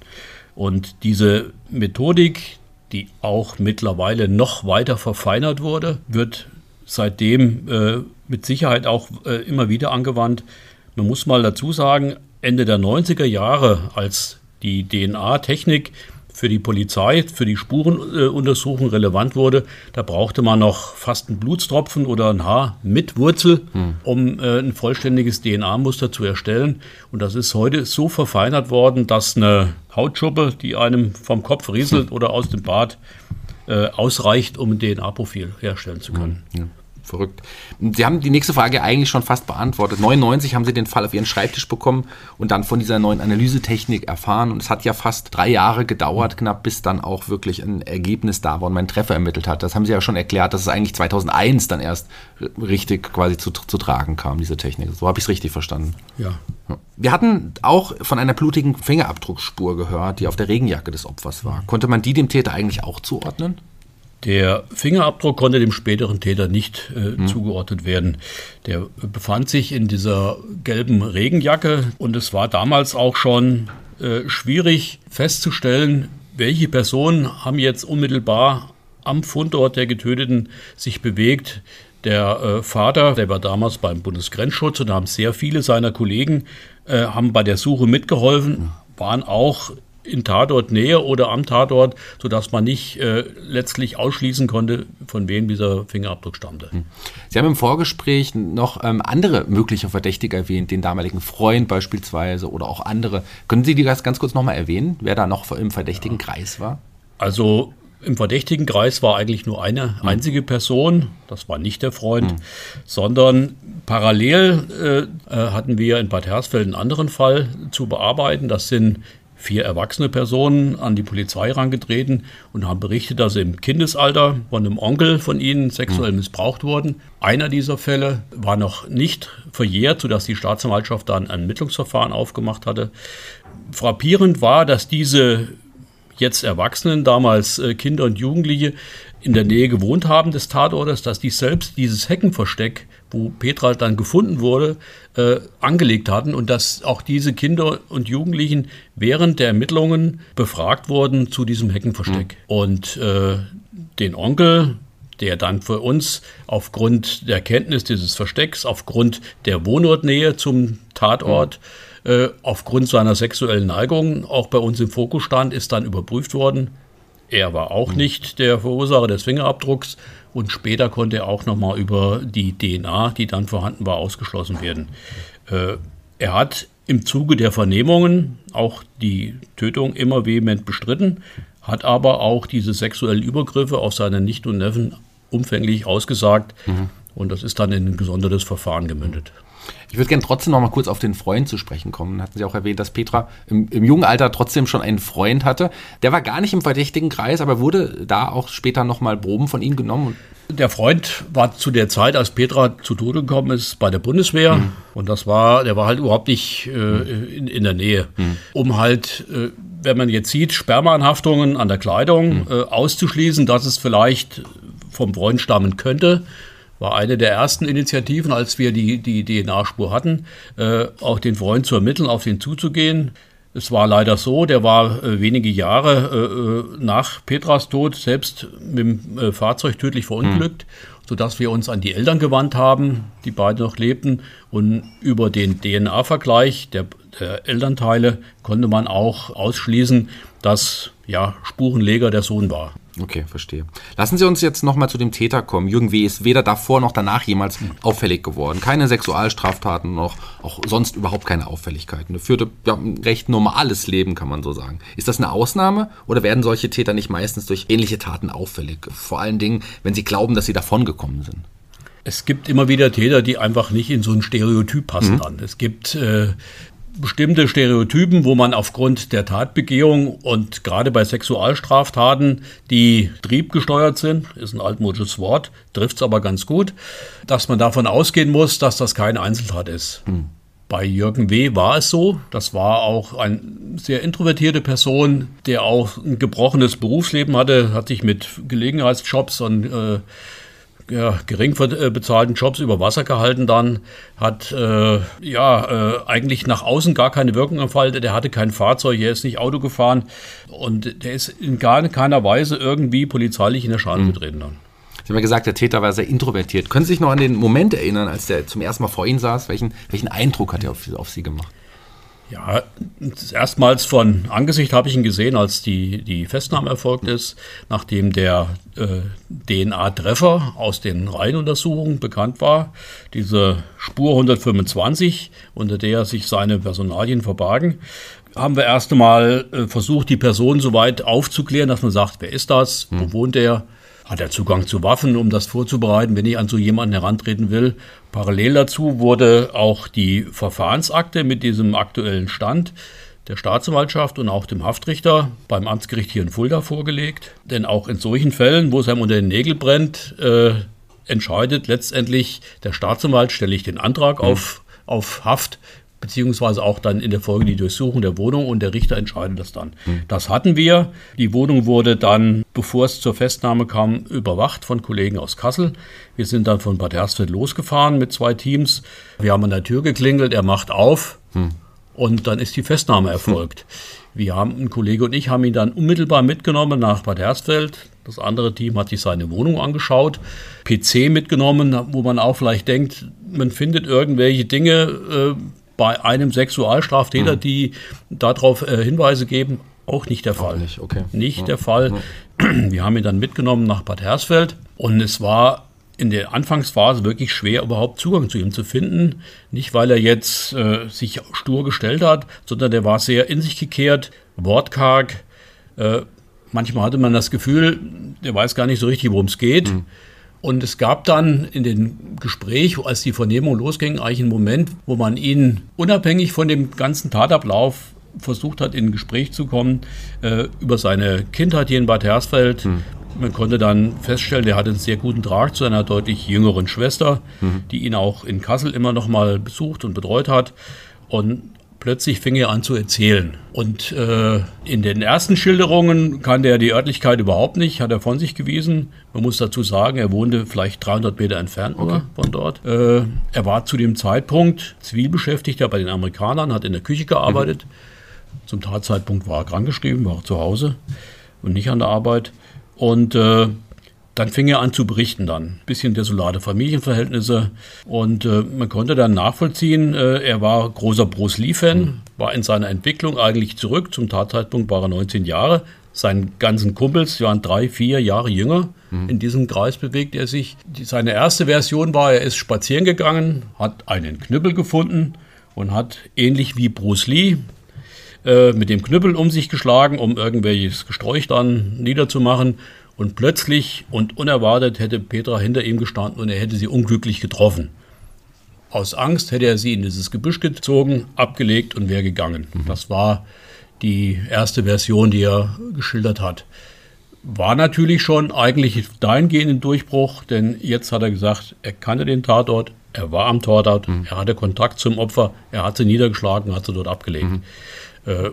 Und diese Methodik, die auch mittlerweile noch weiter verfeinert wurde, wird seitdem äh, mit Sicherheit auch äh, immer wieder angewandt. Man muss mal dazu sagen, Ende der 90er Jahre, als die DNA-Technik für die Polizei, für die Spurenuntersuchung relevant wurde, da brauchte man noch fast einen Blutstropfen oder ein Haar mit Wurzel, hm. um äh, ein vollständiges DNA-Muster zu erstellen. Und das ist heute so verfeinert worden, dass eine Hautschuppe, die einem vom Kopf rieselt hm. oder aus dem Bart, äh, ausreicht, um ein DNA-Profil herstellen zu können. Hm. Ja verrückt. Sie haben die nächste Frage eigentlich schon fast beantwortet. 99 haben Sie den Fall auf Ihren Schreibtisch bekommen und dann von dieser neuen Analysetechnik erfahren. Und es hat ja fast drei Jahre gedauert, knapp, bis dann auch wirklich ein Ergebnis da war und mein Treffer ermittelt hat. Das haben Sie ja schon erklärt, dass es eigentlich 2001 dann erst richtig quasi zu, zu tragen kam, diese Technik. So habe ich es richtig verstanden. Ja. Wir hatten auch von einer blutigen Fingerabdruckspur gehört, die auf der Regenjacke des Opfers war. Konnte man die dem Täter eigentlich auch zuordnen? Der Fingerabdruck konnte dem späteren Täter nicht äh, hm. zugeordnet werden. Der befand sich in dieser gelben Regenjacke und es war damals auch schon äh, schwierig festzustellen, welche Personen haben jetzt unmittelbar am Fundort der Getöteten sich bewegt. Der äh, Vater, der war damals beim Bundesgrenzschutz und haben sehr viele seiner Kollegen äh, haben bei der Suche mitgeholfen, waren auch in Tatortnähe oder am Tatort, sodass man nicht äh, letztlich ausschließen konnte, von wem dieser Fingerabdruck stammte. Hm. Sie haben im Vorgespräch noch ähm, andere mögliche Verdächtige erwähnt, den damaligen Freund beispielsweise oder auch andere. Können Sie die das ganz kurz nochmal erwähnen, wer da noch im verdächtigen ja. Kreis war? Also im verdächtigen Kreis war eigentlich nur eine hm. einzige Person, das war nicht der Freund, hm. sondern parallel äh, äh hatten wir in Bad Hersfeld einen anderen Fall zu bearbeiten. Das sind vier erwachsene Personen an die Polizei herangetreten und haben berichtet, dass sie im Kindesalter von einem Onkel von ihnen sexuell hm. missbraucht wurden. Einer dieser Fälle war noch nicht verjährt, sodass die Staatsanwaltschaft dann ein Ermittlungsverfahren aufgemacht hatte. Frappierend war, dass diese jetzt Erwachsenen, damals äh, Kinder und Jugendliche, in der Nähe gewohnt haben des Tatortes, dass die selbst dieses Heckenversteck, wo Petra dann gefunden wurde, äh, angelegt hatten und dass auch diese Kinder und Jugendlichen während der Ermittlungen befragt wurden zu diesem Heckenversteck. Mhm. Und äh, den Onkel, der dann für uns aufgrund der Kenntnis dieses Verstecks, aufgrund der Wohnortnähe zum Tatort, mhm. äh, aufgrund seiner sexuellen Neigung auch bei uns im Fokus stand, ist dann überprüft worden er war auch nicht der Verursacher des Fingerabdrucks und später konnte er auch nochmal über die DNA, die dann vorhanden war, ausgeschlossen werden. Äh, er hat im Zuge der Vernehmungen auch die Tötung immer vehement bestritten, hat aber auch diese sexuellen Übergriffe auf seine Nichten und Neffen umfänglich ausgesagt. Mhm. Und das ist dann in ein gesondertes Verfahren gemündet. Ich würde gerne trotzdem noch mal kurz auf den Freund zu sprechen kommen. Hatten Sie auch erwähnt, dass Petra im, im, jungen Alter trotzdem schon einen Freund hatte. Der war gar nicht im verdächtigen Kreis, aber wurde da auch später noch mal Proben von ihm genommen. Der Freund war zu der Zeit, als Petra zu Tode gekommen ist, bei der Bundeswehr. Mhm. Und das war, der war halt überhaupt nicht äh, in, in, der Nähe. Mhm. Um halt, äh, wenn man jetzt sieht, Spermaanhaftungen an der Kleidung mhm. äh, auszuschließen, dass es vielleicht vom Freund stammen könnte war eine der ersten Initiativen, als wir die, die DNA-Spur hatten, äh, auch den Freund zu ermitteln, auf den zuzugehen. Es war leider so, der war äh, wenige Jahre äh, äh nach Petras Tod selbst mit dem äh, Fahrzeug tödlich verunglückt, mhm. sodass wir uns an die Eltern gewandt haben, die beide noch lebten. Und über den DNA-Vergleich der, der Elternteile konnte man auch ausschließen, dass ja, Spurenleger der Sohn war. Okay, verstehe. Lassen Sie uns jetzt nochmal zu dem Täter kommen. Jürgen W. ist weder davor noch danach jemals auffällig geworden. Keine Sexualstraftaten, noch auch sonst überhaupt keine Auffälligkeiten. Er führte ja, ein recht normales Leben, kann man so sagen. Ist das eine Ausnahme oder werden solche Täter nicht meistens durch ähnliche Taten auffällig? Vor allen Dingen, wenn sie glauben, dass sie davongekommen sind. Es gibt immer wieder Täter, die einfach nicht in so ein Stereotyp passen. Mhm. Es gibt äh, bestimmte Stereotypen, wo man aufgrund der Tatbegehung und gerade bei Sexualstraftaten, die triebgesteuert sind, ist ein altmodisches Wort, trifft es aber ganz gut, dass man davon ausgehen muss, dass das keine Einzeltat ist. Hm. Bei Jürgen W. war es so. Das war auch eine sehr introvertierte Person, der auch ein gebrochenes Berufsleben hatte, hat sich mit Gelegenheitsjobs und äh, ja, gering äh, bezahlten Jobs über Wasser gehalten dann, hat äh, ja äh, eigentlich nach außen gar keine Wirkung entfaltet. Er hatte kein Fahrzeug, er ist nicht Auto gefahren und der ist in gar keiner Weise irgendwie polizeilich in Erscheinung mhm. getreten dann. Sie haben ja gesagt, der Täter war sehr introvertiert. Können Sie sich noch an den Moment erinnern, als der zum ersten Mal vor Ihnen saß? Welchen, welchen Eindruck hat er auf, auf Sie gemacht? Ja, erstmals von Angesicht habe ich ihn gesehen, als die, die Festnahme erfolgt ist, nachdem der äh, DNA-Treffer aus den Reihenuntersuchungen bekannt war. Diese Spur 125, unter der sich seine Personalien verbargen, haben wir erst einmal äh, versucht, die Person so weit aufzuklären, dass man sagt, wer ist das, wo hm. wohnt er, hat er Zugang zu Waffen, um das vorzubereiten, wenn ich an so jemanden herantreten will. Parallel dazu wurde auch die Verfahrensakte mit diesem aktuellen Stand der Staatsanwaltschaft und auch dem Haftrichter beim Amtsgericht hier in Fulda vorgelegt. Denn auch in solchen Fällen, wo es einem unter den Nägeln brennt, äh, entscheidet letztendlich der Staatsanwalt, stelle ich den Antrag mhm. auf, auf Haft beziehungsweise auch dann in der Folge die Durchsuchung der Wohnung und der Richter entscheidet das dann. Das hatten wir. Die Wohnung wurde dann, bevor es zur Festnahme kam, überwacht von Kollegen aus Kassel. Wir sind dann von Bad Hersfeld losgefahren mit zwei Teams. Wir haben an der Tür geklingelt, er macht auf mhm. und dann ist die Festnahme erfolgt. Mhm. Wir haben, ein Kollege und ich haben ihn dann unmittelbar mitgenommen nach Bad Hersfeld. Das andere Team hat sich seine Wohnung angeschaut, PC mitgenommen, wo man auch vielleicht denkt, man findet irgendwelche Dinge, äh, bei einem Sexualstraftäter, mhm. die darauf äh, Hinweise geben, auch nicht der Fall. nicht, okay. nicht ja. der Fall. Ja. Wir haben ihn dann mitgenommen nach Bad Hersfeld und es war in der Anfangsphase wirklich schwer, überhaupt Zugang zu ihm zu finden. Nicht, weil er jetzt äh, sich stur gestellt hat, sondern der war sehr in sich gekehrt, wortkarg. Äh, manchmal hatte man das Gefühl, der weiß gar nicht so richtig, worum es geht. Mhm. Und es gab dann in dem Gespräch, als die Vernehmung losging, eigentlich einen Moment, wo man ihn unabhängig von dem ganzen Tatablauf versucht hat, in ein Gespräch zu kommen äh, über seine Kindheit hier in Bad Hersfeld. Hm. Man konnte dann feststellen, er hatte einen sehr guten Draht zu einer deutlich jüngeren Schwester, mhm. die ihn auch in Kassel immer noch mal besucht und betreut hat. Und Plötzlich fing er an zu erzählen. Und äh, in den ersten Schilderungen kannte er die Örtlichkeit überhaupt nicht, hat er von sich gewiesen. Man muss dazu sagen, er wohnte vielleicht 300 Meter entfernt okay. von dort. Äh, er war zu dem Zeitpunkt Zivilbeschäftigter bei den Amerikanern, hat in der Küche gearbeitet. Mhm. Zum Tatzeitpunkt war er krankgeschrieben, war zu Hause und nicht an der Arbeit. Und äh, dann fing er an zu berichten dann. Bisschen desolate Familienverhältnisse. Und äh, man konnte dann nachvollziehen, äh, er war großer Bruce Lee-Fan, mhm. war in seiner Entwicklung eigentlich zurück. Zum Tatzeitpunkt war er 19 Jahre. Seinen ganzen Kumpels waren drei, vier Jahre jünger. Mhm. In diesem Kreis bewegt er sich. Die, seine erste Version war, er ist spazieren gegangen, hat einen Knüppel gefunden und hat ähnlich wie Bruce Lee äh, mit dem Knüppel um sich geschlagen, um irgendwelches Gesträuch dann niederzumachen und plötzlich und unerwartet hätte Petra hinter ihm gestanden und er hätte sie unglücklich getroffen. Aus Angst hätte er sie in dieses Gebüsch gezogen, abgelegt und wäre gegangen. Mhm. Das war die erste Version, die er geschildert hat. War natürlich schon eigentlich dahingehend ein Durchbruch, denn jetzt hat er gesagt, er kannte den Tatort, er war am Tatort, mhm. er hatte Kontakt zum Opfer, er hat sie niedergeschlagen, hat sie dort abgelegt. Mhm. Äh,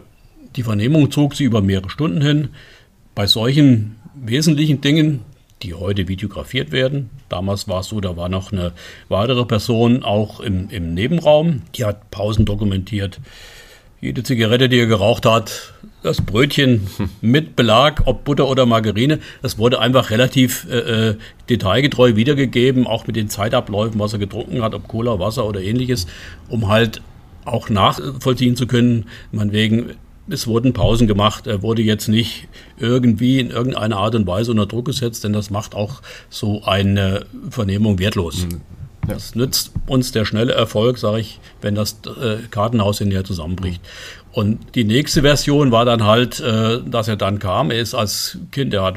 die Vernehmung zog sie über mehrere Stunden hin. Bei solchen wesentlichen Dingen, die heute videografiert werden. Damals war es so, da war noch eine weitere Person auch im, im Nebenraum, die hat Pausen dokumentiert. Jede Zigarette, die er geraucht hat, das Brötchen mit Belag, ob Butter oder Margarine, das wurde einfach relativ äh, äh, detailgetreu wiedergegeben, auch mit den Zeitabläufen, was er getrunken hat, ob Cola, Wasser oder ähnliches, um halt auch nachvollziehen zu können, man wegen es wurden Pausen gemacht. Er wurde jetzt nicht irgendwie in irgendeiner Art und Weise unter Druck gesetzt, denn das macht auch so eine Vernehmung wertlos. Mhm. Ja. Das nützt uns der schnelle Erfolg, sage ich, wenn das äh, Kartenhaus in der zusammenbricht. Und die nächste Version war dann halt, äh, dass er dann kam. Er ist als Kind, er hat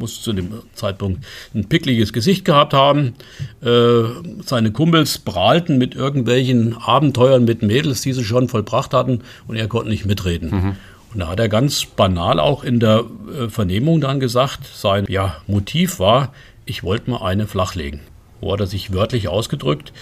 muss zu dem Zeitpunkt ein pickliges Gesicht gehabt haben. Äh, seine Kumpels prahlten mit irgendwelchen Abenteuern mit Mädels, die sie schon vollbracht hatten, und er konnte nicht mitreden. Mhm. Und da hat er ganz banal auch in der äh, Vernehmung dann gesagt, sein ja, Motiv war, ich wollte mal eine flachlegen. Wo hat er sich wörtlich ausgedrückt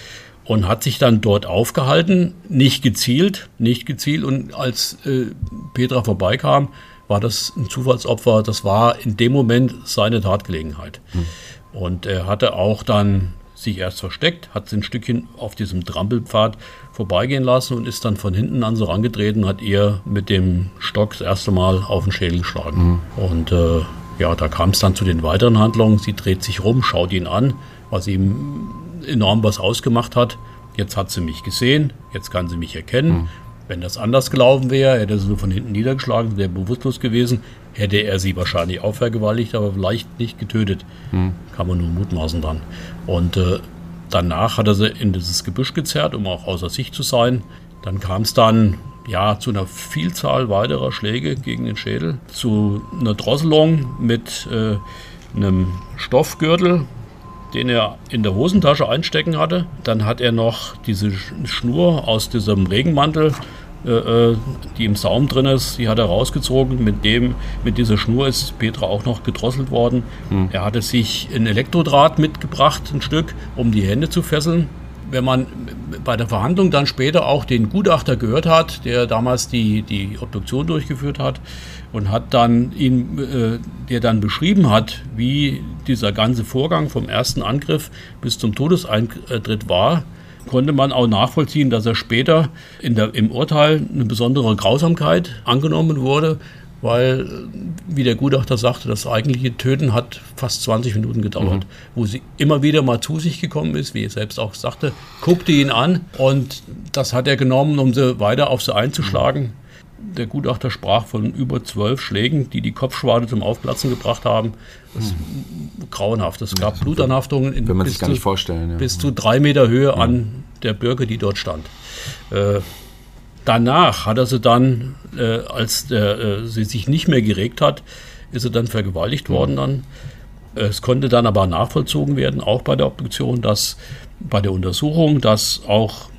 und hat sich dann dort aufgehalten, nicht gezielt, nicht gezielt. Und als äh, Petra vorbeikam, war das ein Zufallsopfer. Das war in dem Moment seine Tatgelegenheit. Hm. Und er hatte auch dann sich erst versteckt, hat ein Stückchen auf diesem Trampelpfad vorbeigehen lassen und ist dann von hinten an so rangetreten, hat ihr mit dem Stock das erste Mal auf den Schädel geschlagen. Mhm. Und äh, ja, da kam es dann zu den weiteren Handlungen. Sie dreht sich rum, schaut ihn an, was ihm enorm was ausgemacht hat. Jetzt hat sie mich gesehen, jetzt kann sie mich erkennen. Mhm Wenn das anders gelaufen wäre, hätte er sie von hinten niedergeschlagen, wäre bewusstlos gewesen, hätte er sie wahrscheinlich auch vergewaltigt, aber vielleicht nicht getötet. Hm. Kann man nur mutmaßen dann. Und äh, danach hat er sie in dieses Gebüsch gezerrt, um auch außer sich zu sein. Dann kam es dann ja, zu einer Vielzahl weiterer Schläge gegen den Schädel, zu einer Drosselung mit äh, einem Stoffgürtel, den er in der Hosentasche einstecken hatte. Dann hat er noch diese Schnur aus diesem Regenmantel, äh, äh, die im Saum drin ist, die hat er rausgezogen. Mit, dem, mit dieser Schnur ist Petra auch noch gedrosselt worden. Hm. Er hatte sich ein Elektrodraht mitgebracht, ein Stück, um die Hände zu fesseln wenn man bei der Verhandlung dann später auch den Gutachter gehört hat, der damals die, die Obduktion durchgeführt hat und hat dann ihn, äh, der dann beschrieben hat, wie dieser ganze Vorgang vom ersten Angriff bis zum Todeseintritt war, konnte man auch nachvollziehen, dass er später der, im Urteil eine besondere Grausamkeit angenommen wurde, weil, wie der Gutachter sagte, das eigentliche Töten hat fast 20 Minuten gedauert, mhm. wo sie immer wieder mal zu sich gekommen ist, wie er selbst auch sagte, guckte ihn an und das hat er genommen, um sie weiter auf sie einzuschlagen. Mhm. Der Gutachter sprach von über zwölf Schlägen, die die Kopfschwade zum Aufplatzen gebracht haben. Das ist mhm. grauenhaft. Es gab Blutanhaftungen in bis, zu, ja. bis zu drei Meter Höhe an der Birke, die dort stand. Äh, Danach hat er sie dann, äh, als der, äh, sie sich nicht mehr geregt hat, ist sie dann vergewaltigt worden dann. Es konnte dann aber nachvollzogen werden, auch bei der Obduktion, dass bei der Untersuchung, dass auch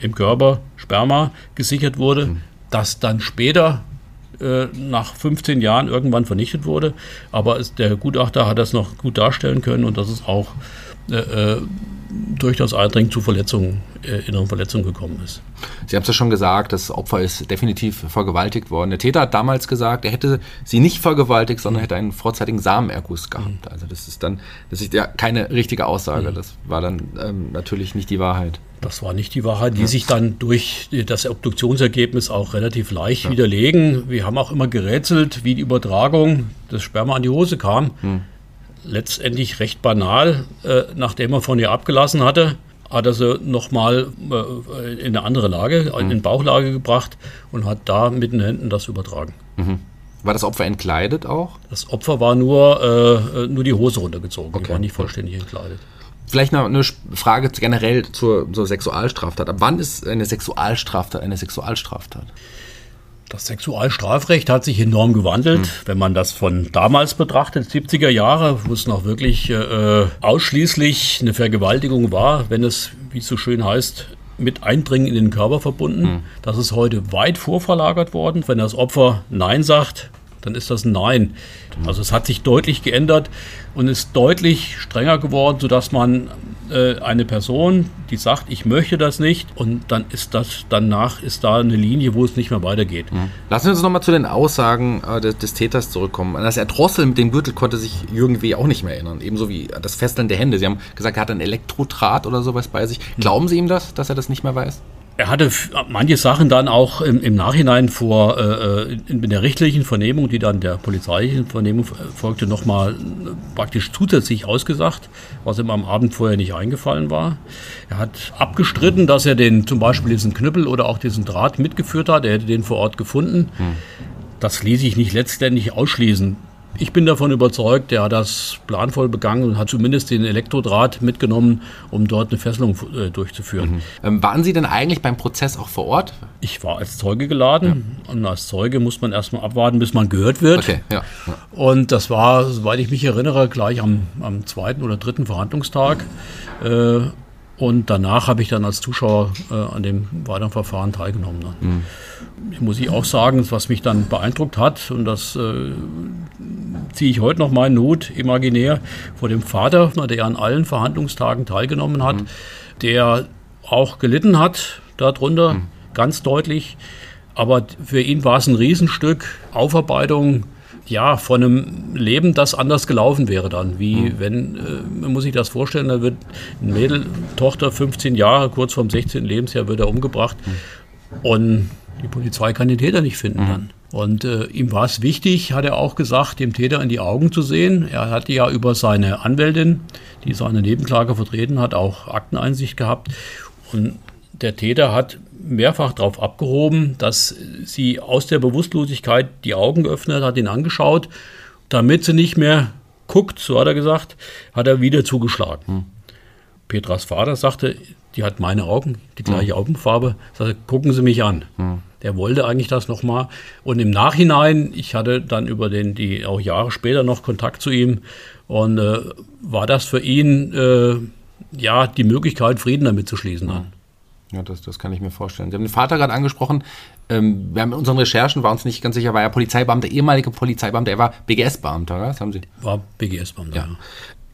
im Körper Sperma gesichert wurde, mhm. das dann später äh, nach 15 Jahren irgendwann vernichtet wurde. Aber es, der Gutachter hat das noch gut darstellen können und das ist auch äh, äh durchaus eindringend zu Verletzungen, äh, inneren Verletzungen gekommen ist. Sie haben es ja schon gesagt, das Opfer ist definitiv vergewaltigt worden. Der Täter hat damals gesagt, er hätte sie nicht vergewaltigt, sondern hätte einen vorzeitigen Samenerguss gehabt. Mhm. Also das ist dann, das ist ja keine richtige Aussage. Mhm. Das war dann ähm, natürlich nicht die Wahrheit. Das war nicht die Wahrheit, die ja. sich dann durch das Obduktionsergebnis auch relativ leicht ja. widerlegen. Wir haben auch immer gerätselt, wie die Übertragung des Sperma an die Hose kam. Mhm letztendlich recht banal. Äh, nachdem er von ihr abgelassen hatte, hat er sie nochmal äh, in eine andere Lage, mhm. in Bauchlage gebracht und hat da mit den Händen das übertragen. Mhm. War das Opfer entkleidet auch? Das Opfer war nur, äh, nur die Hose runtergezogen, okay. die war nicht vollständig entkleidet. Vielleicht noch eine Frage generell zur, zur Sexualstraftat. Ab wann ist eine Sexualstraftat eine Sexualstraftat? Das Sexualstrafrecht hat sich enorm gewandelt, mhm. wenn man das von damals betrachtet, 70er Jahre, wo es noch wirklich äh, ausschließlich eine Vergewaltigung war, wenn es, wie es so schön heißt, mit Eindringen in den Körper verbunden. Mhm. Das ist heute weit vorverlagert worden. Wenn das Opfer Nein sagt, dann ist das ein Nein. Also es hat sich deutlich geändert und ist deutlich strenger geworden, sodass man äh, eine Person, die sagt, ich möchte das nicht und dann ist das, danach ist da eine Linie, wo es nicht mehr weitergeht. Mhm. Lassen wir uns nochmal zu den Aussagen äh, des, des, Täters zurückkommen. Das Erdrosseln mit dem Gürtel konnte sich Jürgen W. auch nicht mehr erinnern, ebenso wie das Fesseln der Hände. Sie haben gesagt, er hat ein Elektrodraht oder sowas bei sich. Mhm. Glauben Sie ihm das, dass er das nicht mehr weiß? Er hatte manche Sachen dann auch im, im Nachhinein vor äh, in der richtlichen Vernehmung, die dann der polizeilichen Vernehmung folgte, nochmal praktisch zusätzlich ausgesagt, was ihm am Abend vorher nicht eingefallen war. Er hat abgestritten, dass er den zum Beispiel diesen Knüppel oder auch diesen Draht mitgeführt hat. Er hätte den vor Ort gefunden. Hm. Das ließ sich nicht letztendlich ausschließen. Ich bin davon überzeugt, der hat das planvoll begangen und hat zumindest den Elektrodraht mitgenommen, um dort eine Fesselung äh, durchzuführen. Mhm. Ähm, waren Sie denn eigentlich beim Prozess auch vor Ort? Ich war als Zeuge geladen ja. und als Zeuge muss man erstmal abwarten, bis man gehört wird. Okay, ja. ja. Und das war, soweit ich mich erinnere, gleich am, am zweiten oder dritten Verhandlungstag. Äh, und danach habe ich dann als Zuschauer äh, an dem weiteren Verfahren teilgenommen. Ne? Mhm. Ich muss ich auch sagen, was mich dann beeindruckt hat, und das äh, ziehe ich heute noch mal in Not imaginär vor dem Vater, der an allen Verhandlungstagen teilgenommen hat, mhm. der auch gelitten hat darunter, mhm. ganz deutlich. Aber für ihn war es ein Riesenstück Aufarbeitung ja, von einem Leben, das anders gelaufen wäre dann. Wie mhm. wenn, äh, man muss sich das vorstellen, da wird ein Mädel, Tochter, 15 Jahre, kurz vorm 16. Lebensjahr, wird er umgebracht. Mhm. Und die Polizei kann den Täter nicht finden mhm. dann. Und äh, ihm war es wichtig, hat er auch gesagt, dem Täter in die Augen zu sehen. Er hatte ja über seine Anwältin, die seine Nebenklage vertreten hat, auch Akteneinsicht gehabt. Und der Täter hat mehrfach darauf abgehoben, dass sie aus der Bewusstlosigkeit die Augen geöffnet hat, ihn angeschaut, damit sie nicht mehr guckt, so hat er gesagt, hat er wieder zugeschlagen. Hm. Petras Vater sagte, die hat meine Augen, die gleiche hm. Augenfarbe, sagte, gucken Sie mich an. Hm. Der wollte eigentlich das nochmal. Und im Nachhinein, ich hatte dann über den, die auch Jahre später noch Kontakt zu ihm und äh, war das für ihn äh, ja die Möglichkeit, Frieden damit zu schließen. Dann. Ja, das, das kann ich mir vorstellen. Sie haben den Vater gerade angesprochen. Ähm, wir haben in unseren Recherchen, war uns nicht ganz sicher, war er Polizeibeamter, ehemaliger Polizeibeamter, er war BGS-Beamter, oder? Das haben Sie? War BGS-Beamter, ja.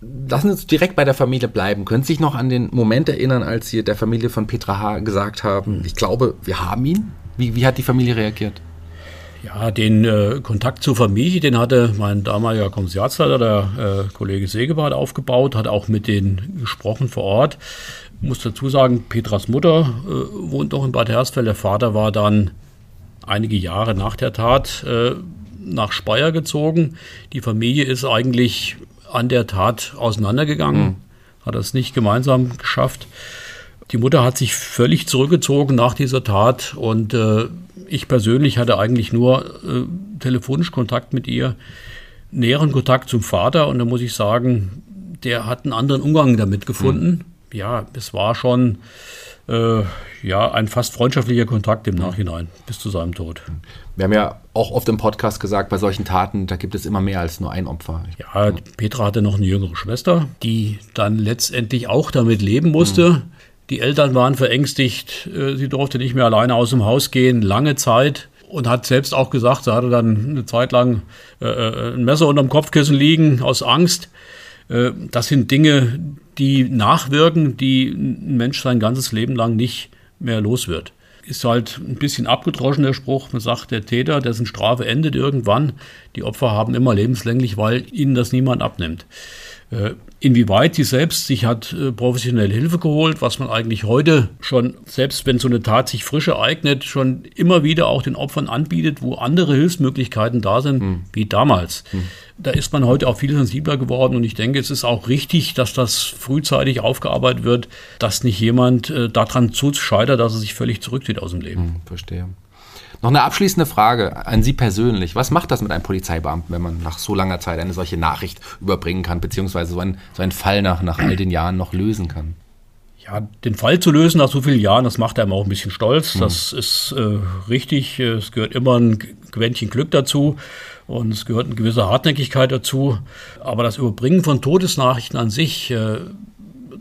Lassen Sie uns direkt bei der Familie bleiben. Können Sie sich noch an den Moment erinnern, als Sie der Familie von Petra H. gesagt haben, ich glaube, wir haben ihn? Wie, wie hat die Familie reagiert? Ja, den äh, Kontakt zur Familie, den hatte mein damaliger Kommissiarsleiter, der äh, Kollege Segebart, aufgebaut, hat auch mit denen gesprochen vor Ort. Ich muss dazu sagen, Petras Mutter äh, wohnt noch in Bad Hersfeld. Der Vater war dann einige Jahre nach der Tat äh, nach Speyer gezogen. Die Familie ist eigentlich an der Tat auseinandergegangen, mhm. hat es nicht gemeinsam geschafft. Die Mutter hat sich völlig zurückgezogen nach dieser Tat und äh, ich persönlich hatte eigentlich nur äh, telefonisch Kontakt mit ihr, näheren Kontakt zum Vater und da muss ich sagen, der hat einen anderen Umgang damit gefunden. Mhm ja, es war schon äh, ja, ein fast freundschaftlicher Kontakt im Nachhinein bis zu seinem Tod. Wir haben ja auch oft im Podcast gesagt, bei solchen Taten, da gibt es immer mehr als nur ein Opfer. Ja, Petra hatte noch eine jüngere Schwester, die dann letztendlich auch damit leben musste. Mhm. Die Eltern waren verängstigt, äh, sie durfte nicht mehr alleine aus dem Haus gehen, lange Zeit und hat selbst auch gesagt, sie hatte dann eine Zeit lang äh, äh ein Messer unterm Kopfkissen liegen aus Angst. Äh, das sind Dinge, die nachwirken, die ein Mensch sein ganzes Leben lang nicht mehr los wird. Ist halt ein bisschen abgedroschen der Spruch. Man sagt, der Täter, dessen Strafe endet irgendwann. Die Opfer haben immer lebenslänglich, weil ihnen das niemand abnimmt. Äh, inwieweit sie selbst sich hat äh, professionelle Hilfe geholt, was man eigentlich heute schon, selbst wenn so eine Tat sich frisch ereignet, schon immer wieder auch den Opfern anbietet, wo andere Hilfsmöglichkeiten da sind, mhm. wie damals. Mhm. Da ist man heute auch viel sensibler geworden und ich denke, es ist auch richtig, dass das frühzeitig aufgearbeitet wird, dass nicht jemand äh, daran zu scheitert, dass er sich völlig zurückzieht aus dem Leben. Mhm, verstehe. Noch eine abschließende Frage an Sie persönlich. Was macht das mit einem Polizeibeamten, wenn man nach so langer Zeit eine solche Nachricht überbringen kann, beziehungsweise so, ein, so einen Fall nach, nach all den Jahren noch lösen kann? Ja, den Fall zu lösen nach so vielen Jahren, das macht einem auch ein bisschen stolz. Mhm. Das ist äh, richtig. Es gehört immer ein Quäntchen Glück dazu und es gehört eine gewisse Hartnäckigkeit dazu. Aber das Überbringen von Todesnachrichten an sich, äh,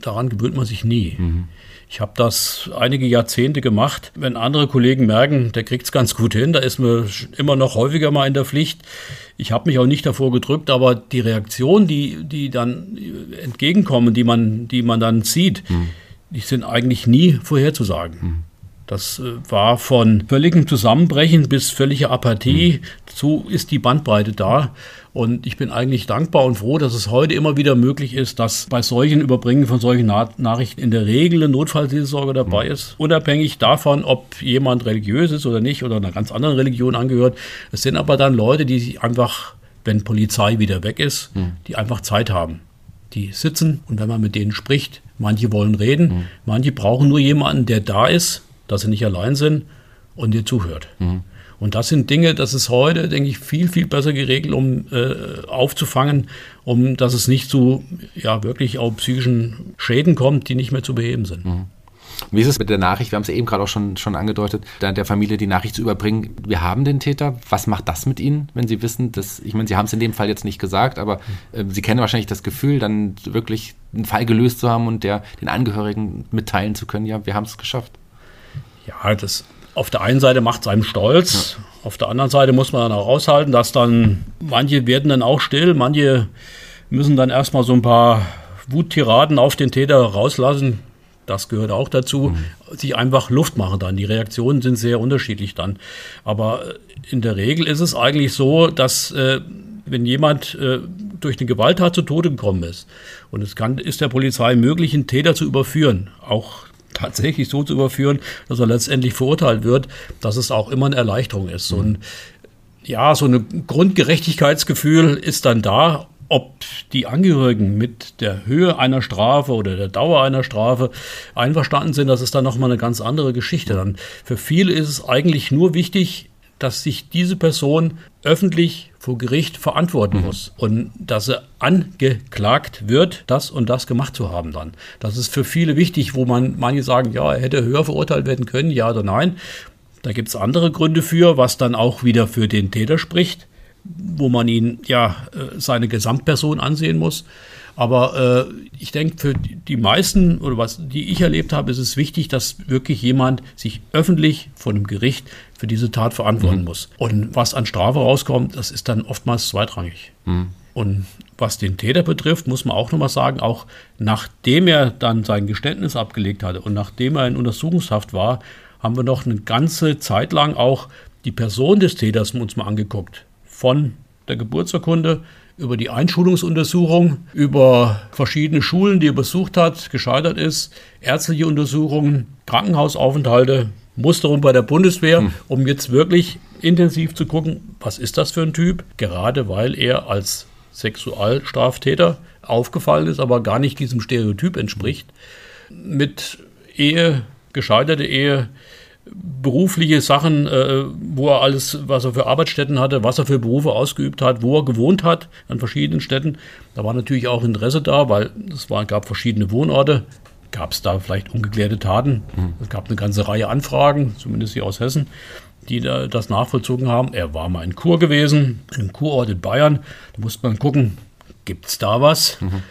daran gewöhnt man sich nie. Mhm. Ich habe das einige Jahrzehnte gemacht. Wenn andere Kollegen merken, der kriegt es ganz gut hin, da ist mir immer noch häufiger mal in der Pflicht. Ich habe mich auch nicht davor gedrückt, aber die Reaktionen, die, die dann entgegenkommen, die man, die man dann sieht, mhm. die sind eigentlich nie vorherzusagen. Mhm. Das äh, war von völligem Zusammenbrechen bis völlige Apathie. Mhm. So ist die Bandbreite da. Und ich bin eigentlich dankbar und froh, dass es heute immer wieder möglich ist, dass bei solchen Überbringen von solchen Na Nachrichten in der Regel eine Notfallseelsorge dabei mhm. ist. Unabhängig davon, ob jemand religiös ist oder nicht oder einer ganz anderen Religion angehört. Es sind aber dann Leute, die einfach, wenn Polizei wieder weg ist, mhm. die einfach Zeit haben. Die sitzen und wenn man mit denen spricht, manche wollen reden, mhm. manche brauchen nur jemanden, der da ist dass sie nicht allein sind und dir zuhört. Mhm. Und das sind Dinge, das ist heute, denke ich, viel, viel besser geregelt, um äh, aufzufangen, um dass es nicht zu ja, wirklich auch psychischen Schäden kommt, die nicht mehr zu beheben sind. Mhm. Wie ist es mit der Nachricht? Wir haben es ja eben gerade auch schon, schon angedeutet, der Familie die Nachricht zu überbringen. Wir haben den Täter. Was macht das mit Ihnen, wenn Sie wissen, dass, ich meine, Sie haben es in dem Fall jetzt nicht gesagt, aber äh, Sie kennen wahrscheinlich das Gefühl, dann wirklich einen Fall gelöst zu haben und der, den Angehörigen mitteilen zu können, ja, wir haben es geschafft ja, das auf der einen Seite macht es einem stolz, ja. auf der anderen Seite muss man dann auch aushalten, dass dann manche werden dann auch still, manche müssen dann erstmal so ein paar Wuttiraden auf den Täter rauslassen. Das gehört auch dazu, mhm. sich einfach Luft machen dann. Die Reaktionen sind sehr unterschiedlich dann. Aber in der Regel ist es eigentlich so, dass äh, wenn jemand äh, durch eine Gewalttat zu Tode gekommen ist und es kann, ist der Polizei möglich, einen Täter zu überführen, auch tatsächlich so zu überführen, dass er letztendlich verurteilt wird, dass es auch immer eine Erleichterung ist. So ein, ja, so ein Grundgerechtigkeitsgefühl ist dann da, ob die Angehörigen mit der Höhe einer Strafe oder der Dauer einer Strafe einverstanden sind, das ist dann nochmal eine ganz andere Geschichte. Dann für viele ist es eigentlich nur wichtig, dass sich diese Person öffentlich vor Gericht verantworten mhm. muss und dass er angeklagt wird, das und das gemacht zu haben dann. Das ist für viele wichtig, wo man manche sagen, ja, er hätte höher verurteilt werden können, ja oder nein. Da gibt es andere Gründe für, was dann auch wieder für den Täter spricht, wo man ihn ja äh, seine Gesamtperson ansehen muss. Aber äh, ich denke, für die meisten oder was die ich erlebt habe, ist es wichtig, dass wirklich jemand sich öffentlich vor dem Gericht für diese Tat verantworten mhm. muss. Und was an Strafe rauskommt, das ist dann oftmals zweitrangig. Mhm. Und was den Täter betrifft, muss man auch nochmal sagen, auch nachdem er dann sein Geständnis abgelegt hatte und nachdem er in Untersuchungshaft war, haben wir noch eine ganze Zeit lang auch die Person des Täters uns mal angeguckt. Von der Geburtsurkunde über die Einschulungsuntersuchung, über verschiedene Schulen, die er besucht hat, gescheitert ist, ärztliche Untersuchungen, Krankenhausaufenthalte, Musterung bei der Bundeswehr, hm. um jetzt wirklich intensiv zu gucken, was ist das für ein Typ, gerade weil er als Sexualstraftäter aufgefallen ist, aber gar nicht diesem Stereotyp entspricht. Mit Ehe, gescheiterte Ehe, berufliche Sachen, äh, wo er alles, was er für Arbeitsstätten hatte, was er für Berufe ausgeübt hat, wo er gewohnt hat an verschiedenen Städten. Da war natürlich auch Interesse da, weil es war, gab verschiedene Wohnorte. Gab es da vielleicht ungeklärte Taten? Mhm. Es gab eine ganze Reihe Anfragen, zumindest hier aus Hessen, die da, das nachvollzogen haben. Er war mal in Kur gewesen, im Kurort in Bayern. Da musste man gucken, gibt es da was? Mhm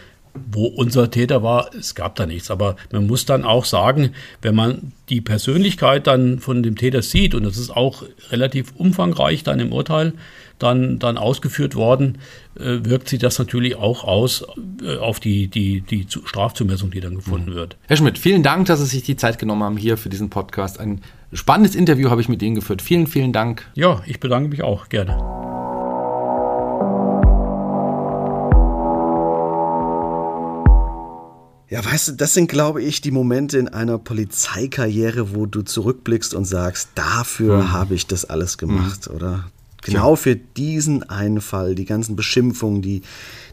wo unser Täter war, es gab da nichts. Aber man muss dann auch sagen, wenn man die Persönlichkeit dann von dem Täter sieht, und das ist auch relativ umfangreich dann im Urteil dann, dann ausgeführt worden, äh, wirkt sich das natürlich auch aus äh, auf die, die, die Strafzumessung, die dann gefunden mhm. wird. Herr Schmidt, vielen Dank, dass Sie sich die Zeit genommen haben hier für diesen Podcast. Ein spannendes Interview habe ich mit Ihnen geführt. Vielen, vielen Dank. Ja, ich bedanke mich auch gerne. Ja, weißt du, das sind, glaube ich, die Momente in einer Polizeikarriere, wo du zurückblickst und sagst, dafür mhm. habe ich das alles gemacht, mhm. oder? Genau für diesen einen Fall, die ganzen Beschimpfungen, die,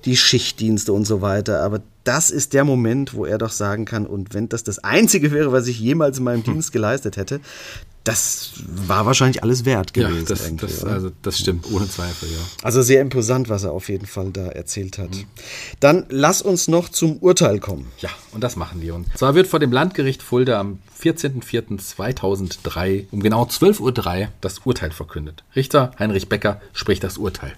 die Schichtdienste und so weiter. Aber das ist der Moment, wo er doch sagen kann, und wenn das das Einzige wäre, was ich jemals in meinem hm. Dienst geleistet hätte, das war wahrscheinlich alles wert gewesen. Ja, das, das also das stimmt, ohne Zweifel, ja. Also sehr imposant, was er auf jeden Fall da erzählt hat. Mhm. Dann lass uns noch zum Urteil kommen. Ja, und das machen wir. Und zwar wird vor dem Landgericht Fulda am 14.04.2003 um genau 12.03 Uhr das Urteil verkündet. Richter Heinrich Becker spricht das Urteil.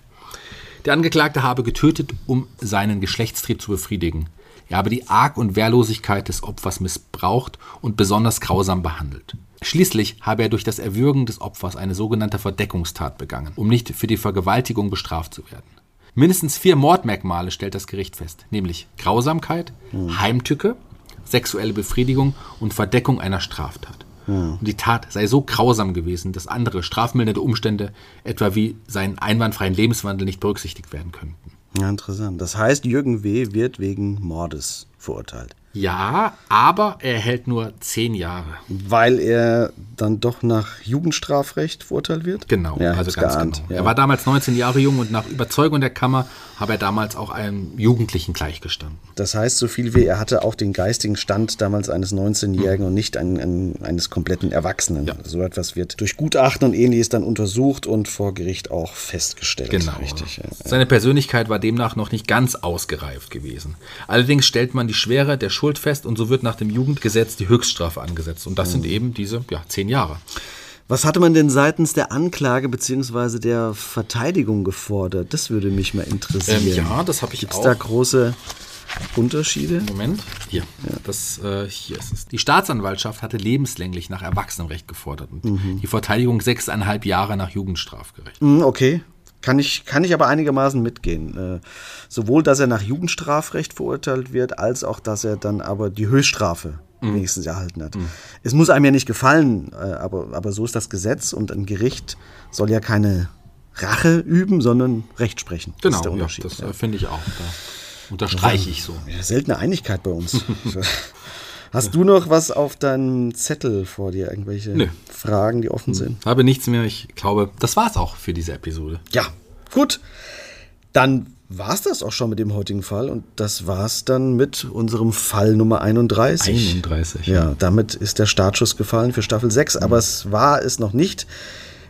Der Angeklagte habe getötet, um seinen Geschlechtstrieb zu befriedigen. Er habe die Arg- und Wehrlosigkeit des Opfers missbraucht und besonders grausam behandelt. Schließlich habe er durch das Erwürgen des Opfers eine sogenannte Verdeckungstat begangen, um nicht für die Vergewaltigung bestraft zu werden. Mindestens vier Mordmerkmale stellt das Gericht fest, nämlich Grausamkeit, hm. Heimtücke, sexuelle Befriedigung und Verdeckung einer Straftat. Ja. Und die Tat sei so grausam gewesen, dass andere strafmildernde Umstände, etwa wie seinen einwandfreien Lebenswandel, nicht berücksichtigt werden könnten. Ja, interessant. Das heißt, Jürgen W. wird wegen Mordes verurteilt. Ja, aber er erhält nur zehn Jahre. Weil er dann doch nach Jugendstrafrecht verurteilt wird? Genau, ja, also ganz geahnt, genau. Ja. Er war damals 19 Jahre jung und nach Überzeugung der Kammer habe er damals auch einem Jugendlichen gleichgestanden. Das heißt, so viel wie er hatte auch den geistigen Stand damals eines 19-Jährigen mhm. und nicht ein, ein, eines kompletten Erwachsenen. Ja. So etwas wird durch Gutachten und ähnliches dann untersucht und vor Gericht auch festgestellt. Genau. Richtig. Seine Persönlichkeit war demnach noch nicht ganz ausgereift gewesen. Allerdings stellt man die Schwere der Schuld fest und so wird nach dem Jugendgesetz die Höchststrafe angesetzt. Und das mhm. sind eben diese ja, zehn Jahre. Was hatte man denn seitens der Anklage bzw. der Verteidigung gefordert? Das würde mich mal interessieren. Ähm, ja, das habe ich Gibt's auch. Gibt es da große Unterschiede? Moment, hier. Ja. Das, äh, hier ist es. Die Staatsanwaltschaft hatte lebenslänglich nach Erwachsenenrecht gefordert und mhm. die Verteidigung sechseinhalb Jahre nach Jugendstrafgerecht. Mhm, okay. Kann ich, kann ich aber einigermaßen mitgehen. Äh, sowohl, dass er nach Jugendstrafrecht verurteilt wird, als auch, dass er dann aber die Höchststrafe mhm. wenigstens erhalten hat. Mhm. Es muss einem ja nicht gefallen, äh, aber, aber so ist das Gesetz und ein Gericht soll ja keine Rache üben, sondern Recht sprechen. Genau, das ist der Unterschied. Ja, das ja. finde ich auch. Da unterstreiche ich so. Ja, seltene Einigkeit bei uns. Hast du noch was auf deinem Zettel vor dir? Irgendwelche Nö. Fragen, die offen sind? Habe nichts mehr. Ich glaube, das war es auch für diese Episode. Ja, gut. Dann war es das auch schon mit dem heutigen Fall und das war es dann mit unserem Fall Nummer 31. 31. Ja, damit ist der Startschuss gefallen für Staffel 6, aber es war es noch nicht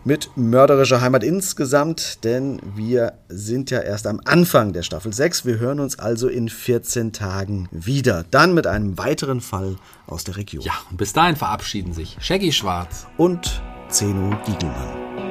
mit mörderischer Heimat insgesamt, denn wir sind ja erst am Anfang der Staffel 6. Wir hören uns also in 14 Tagen wieder. Dann mit einem weiteren Fall aus der Region. Ja, und bis dahin verabschieden sich Shaggy Schwarz und Zeno Diegelmann.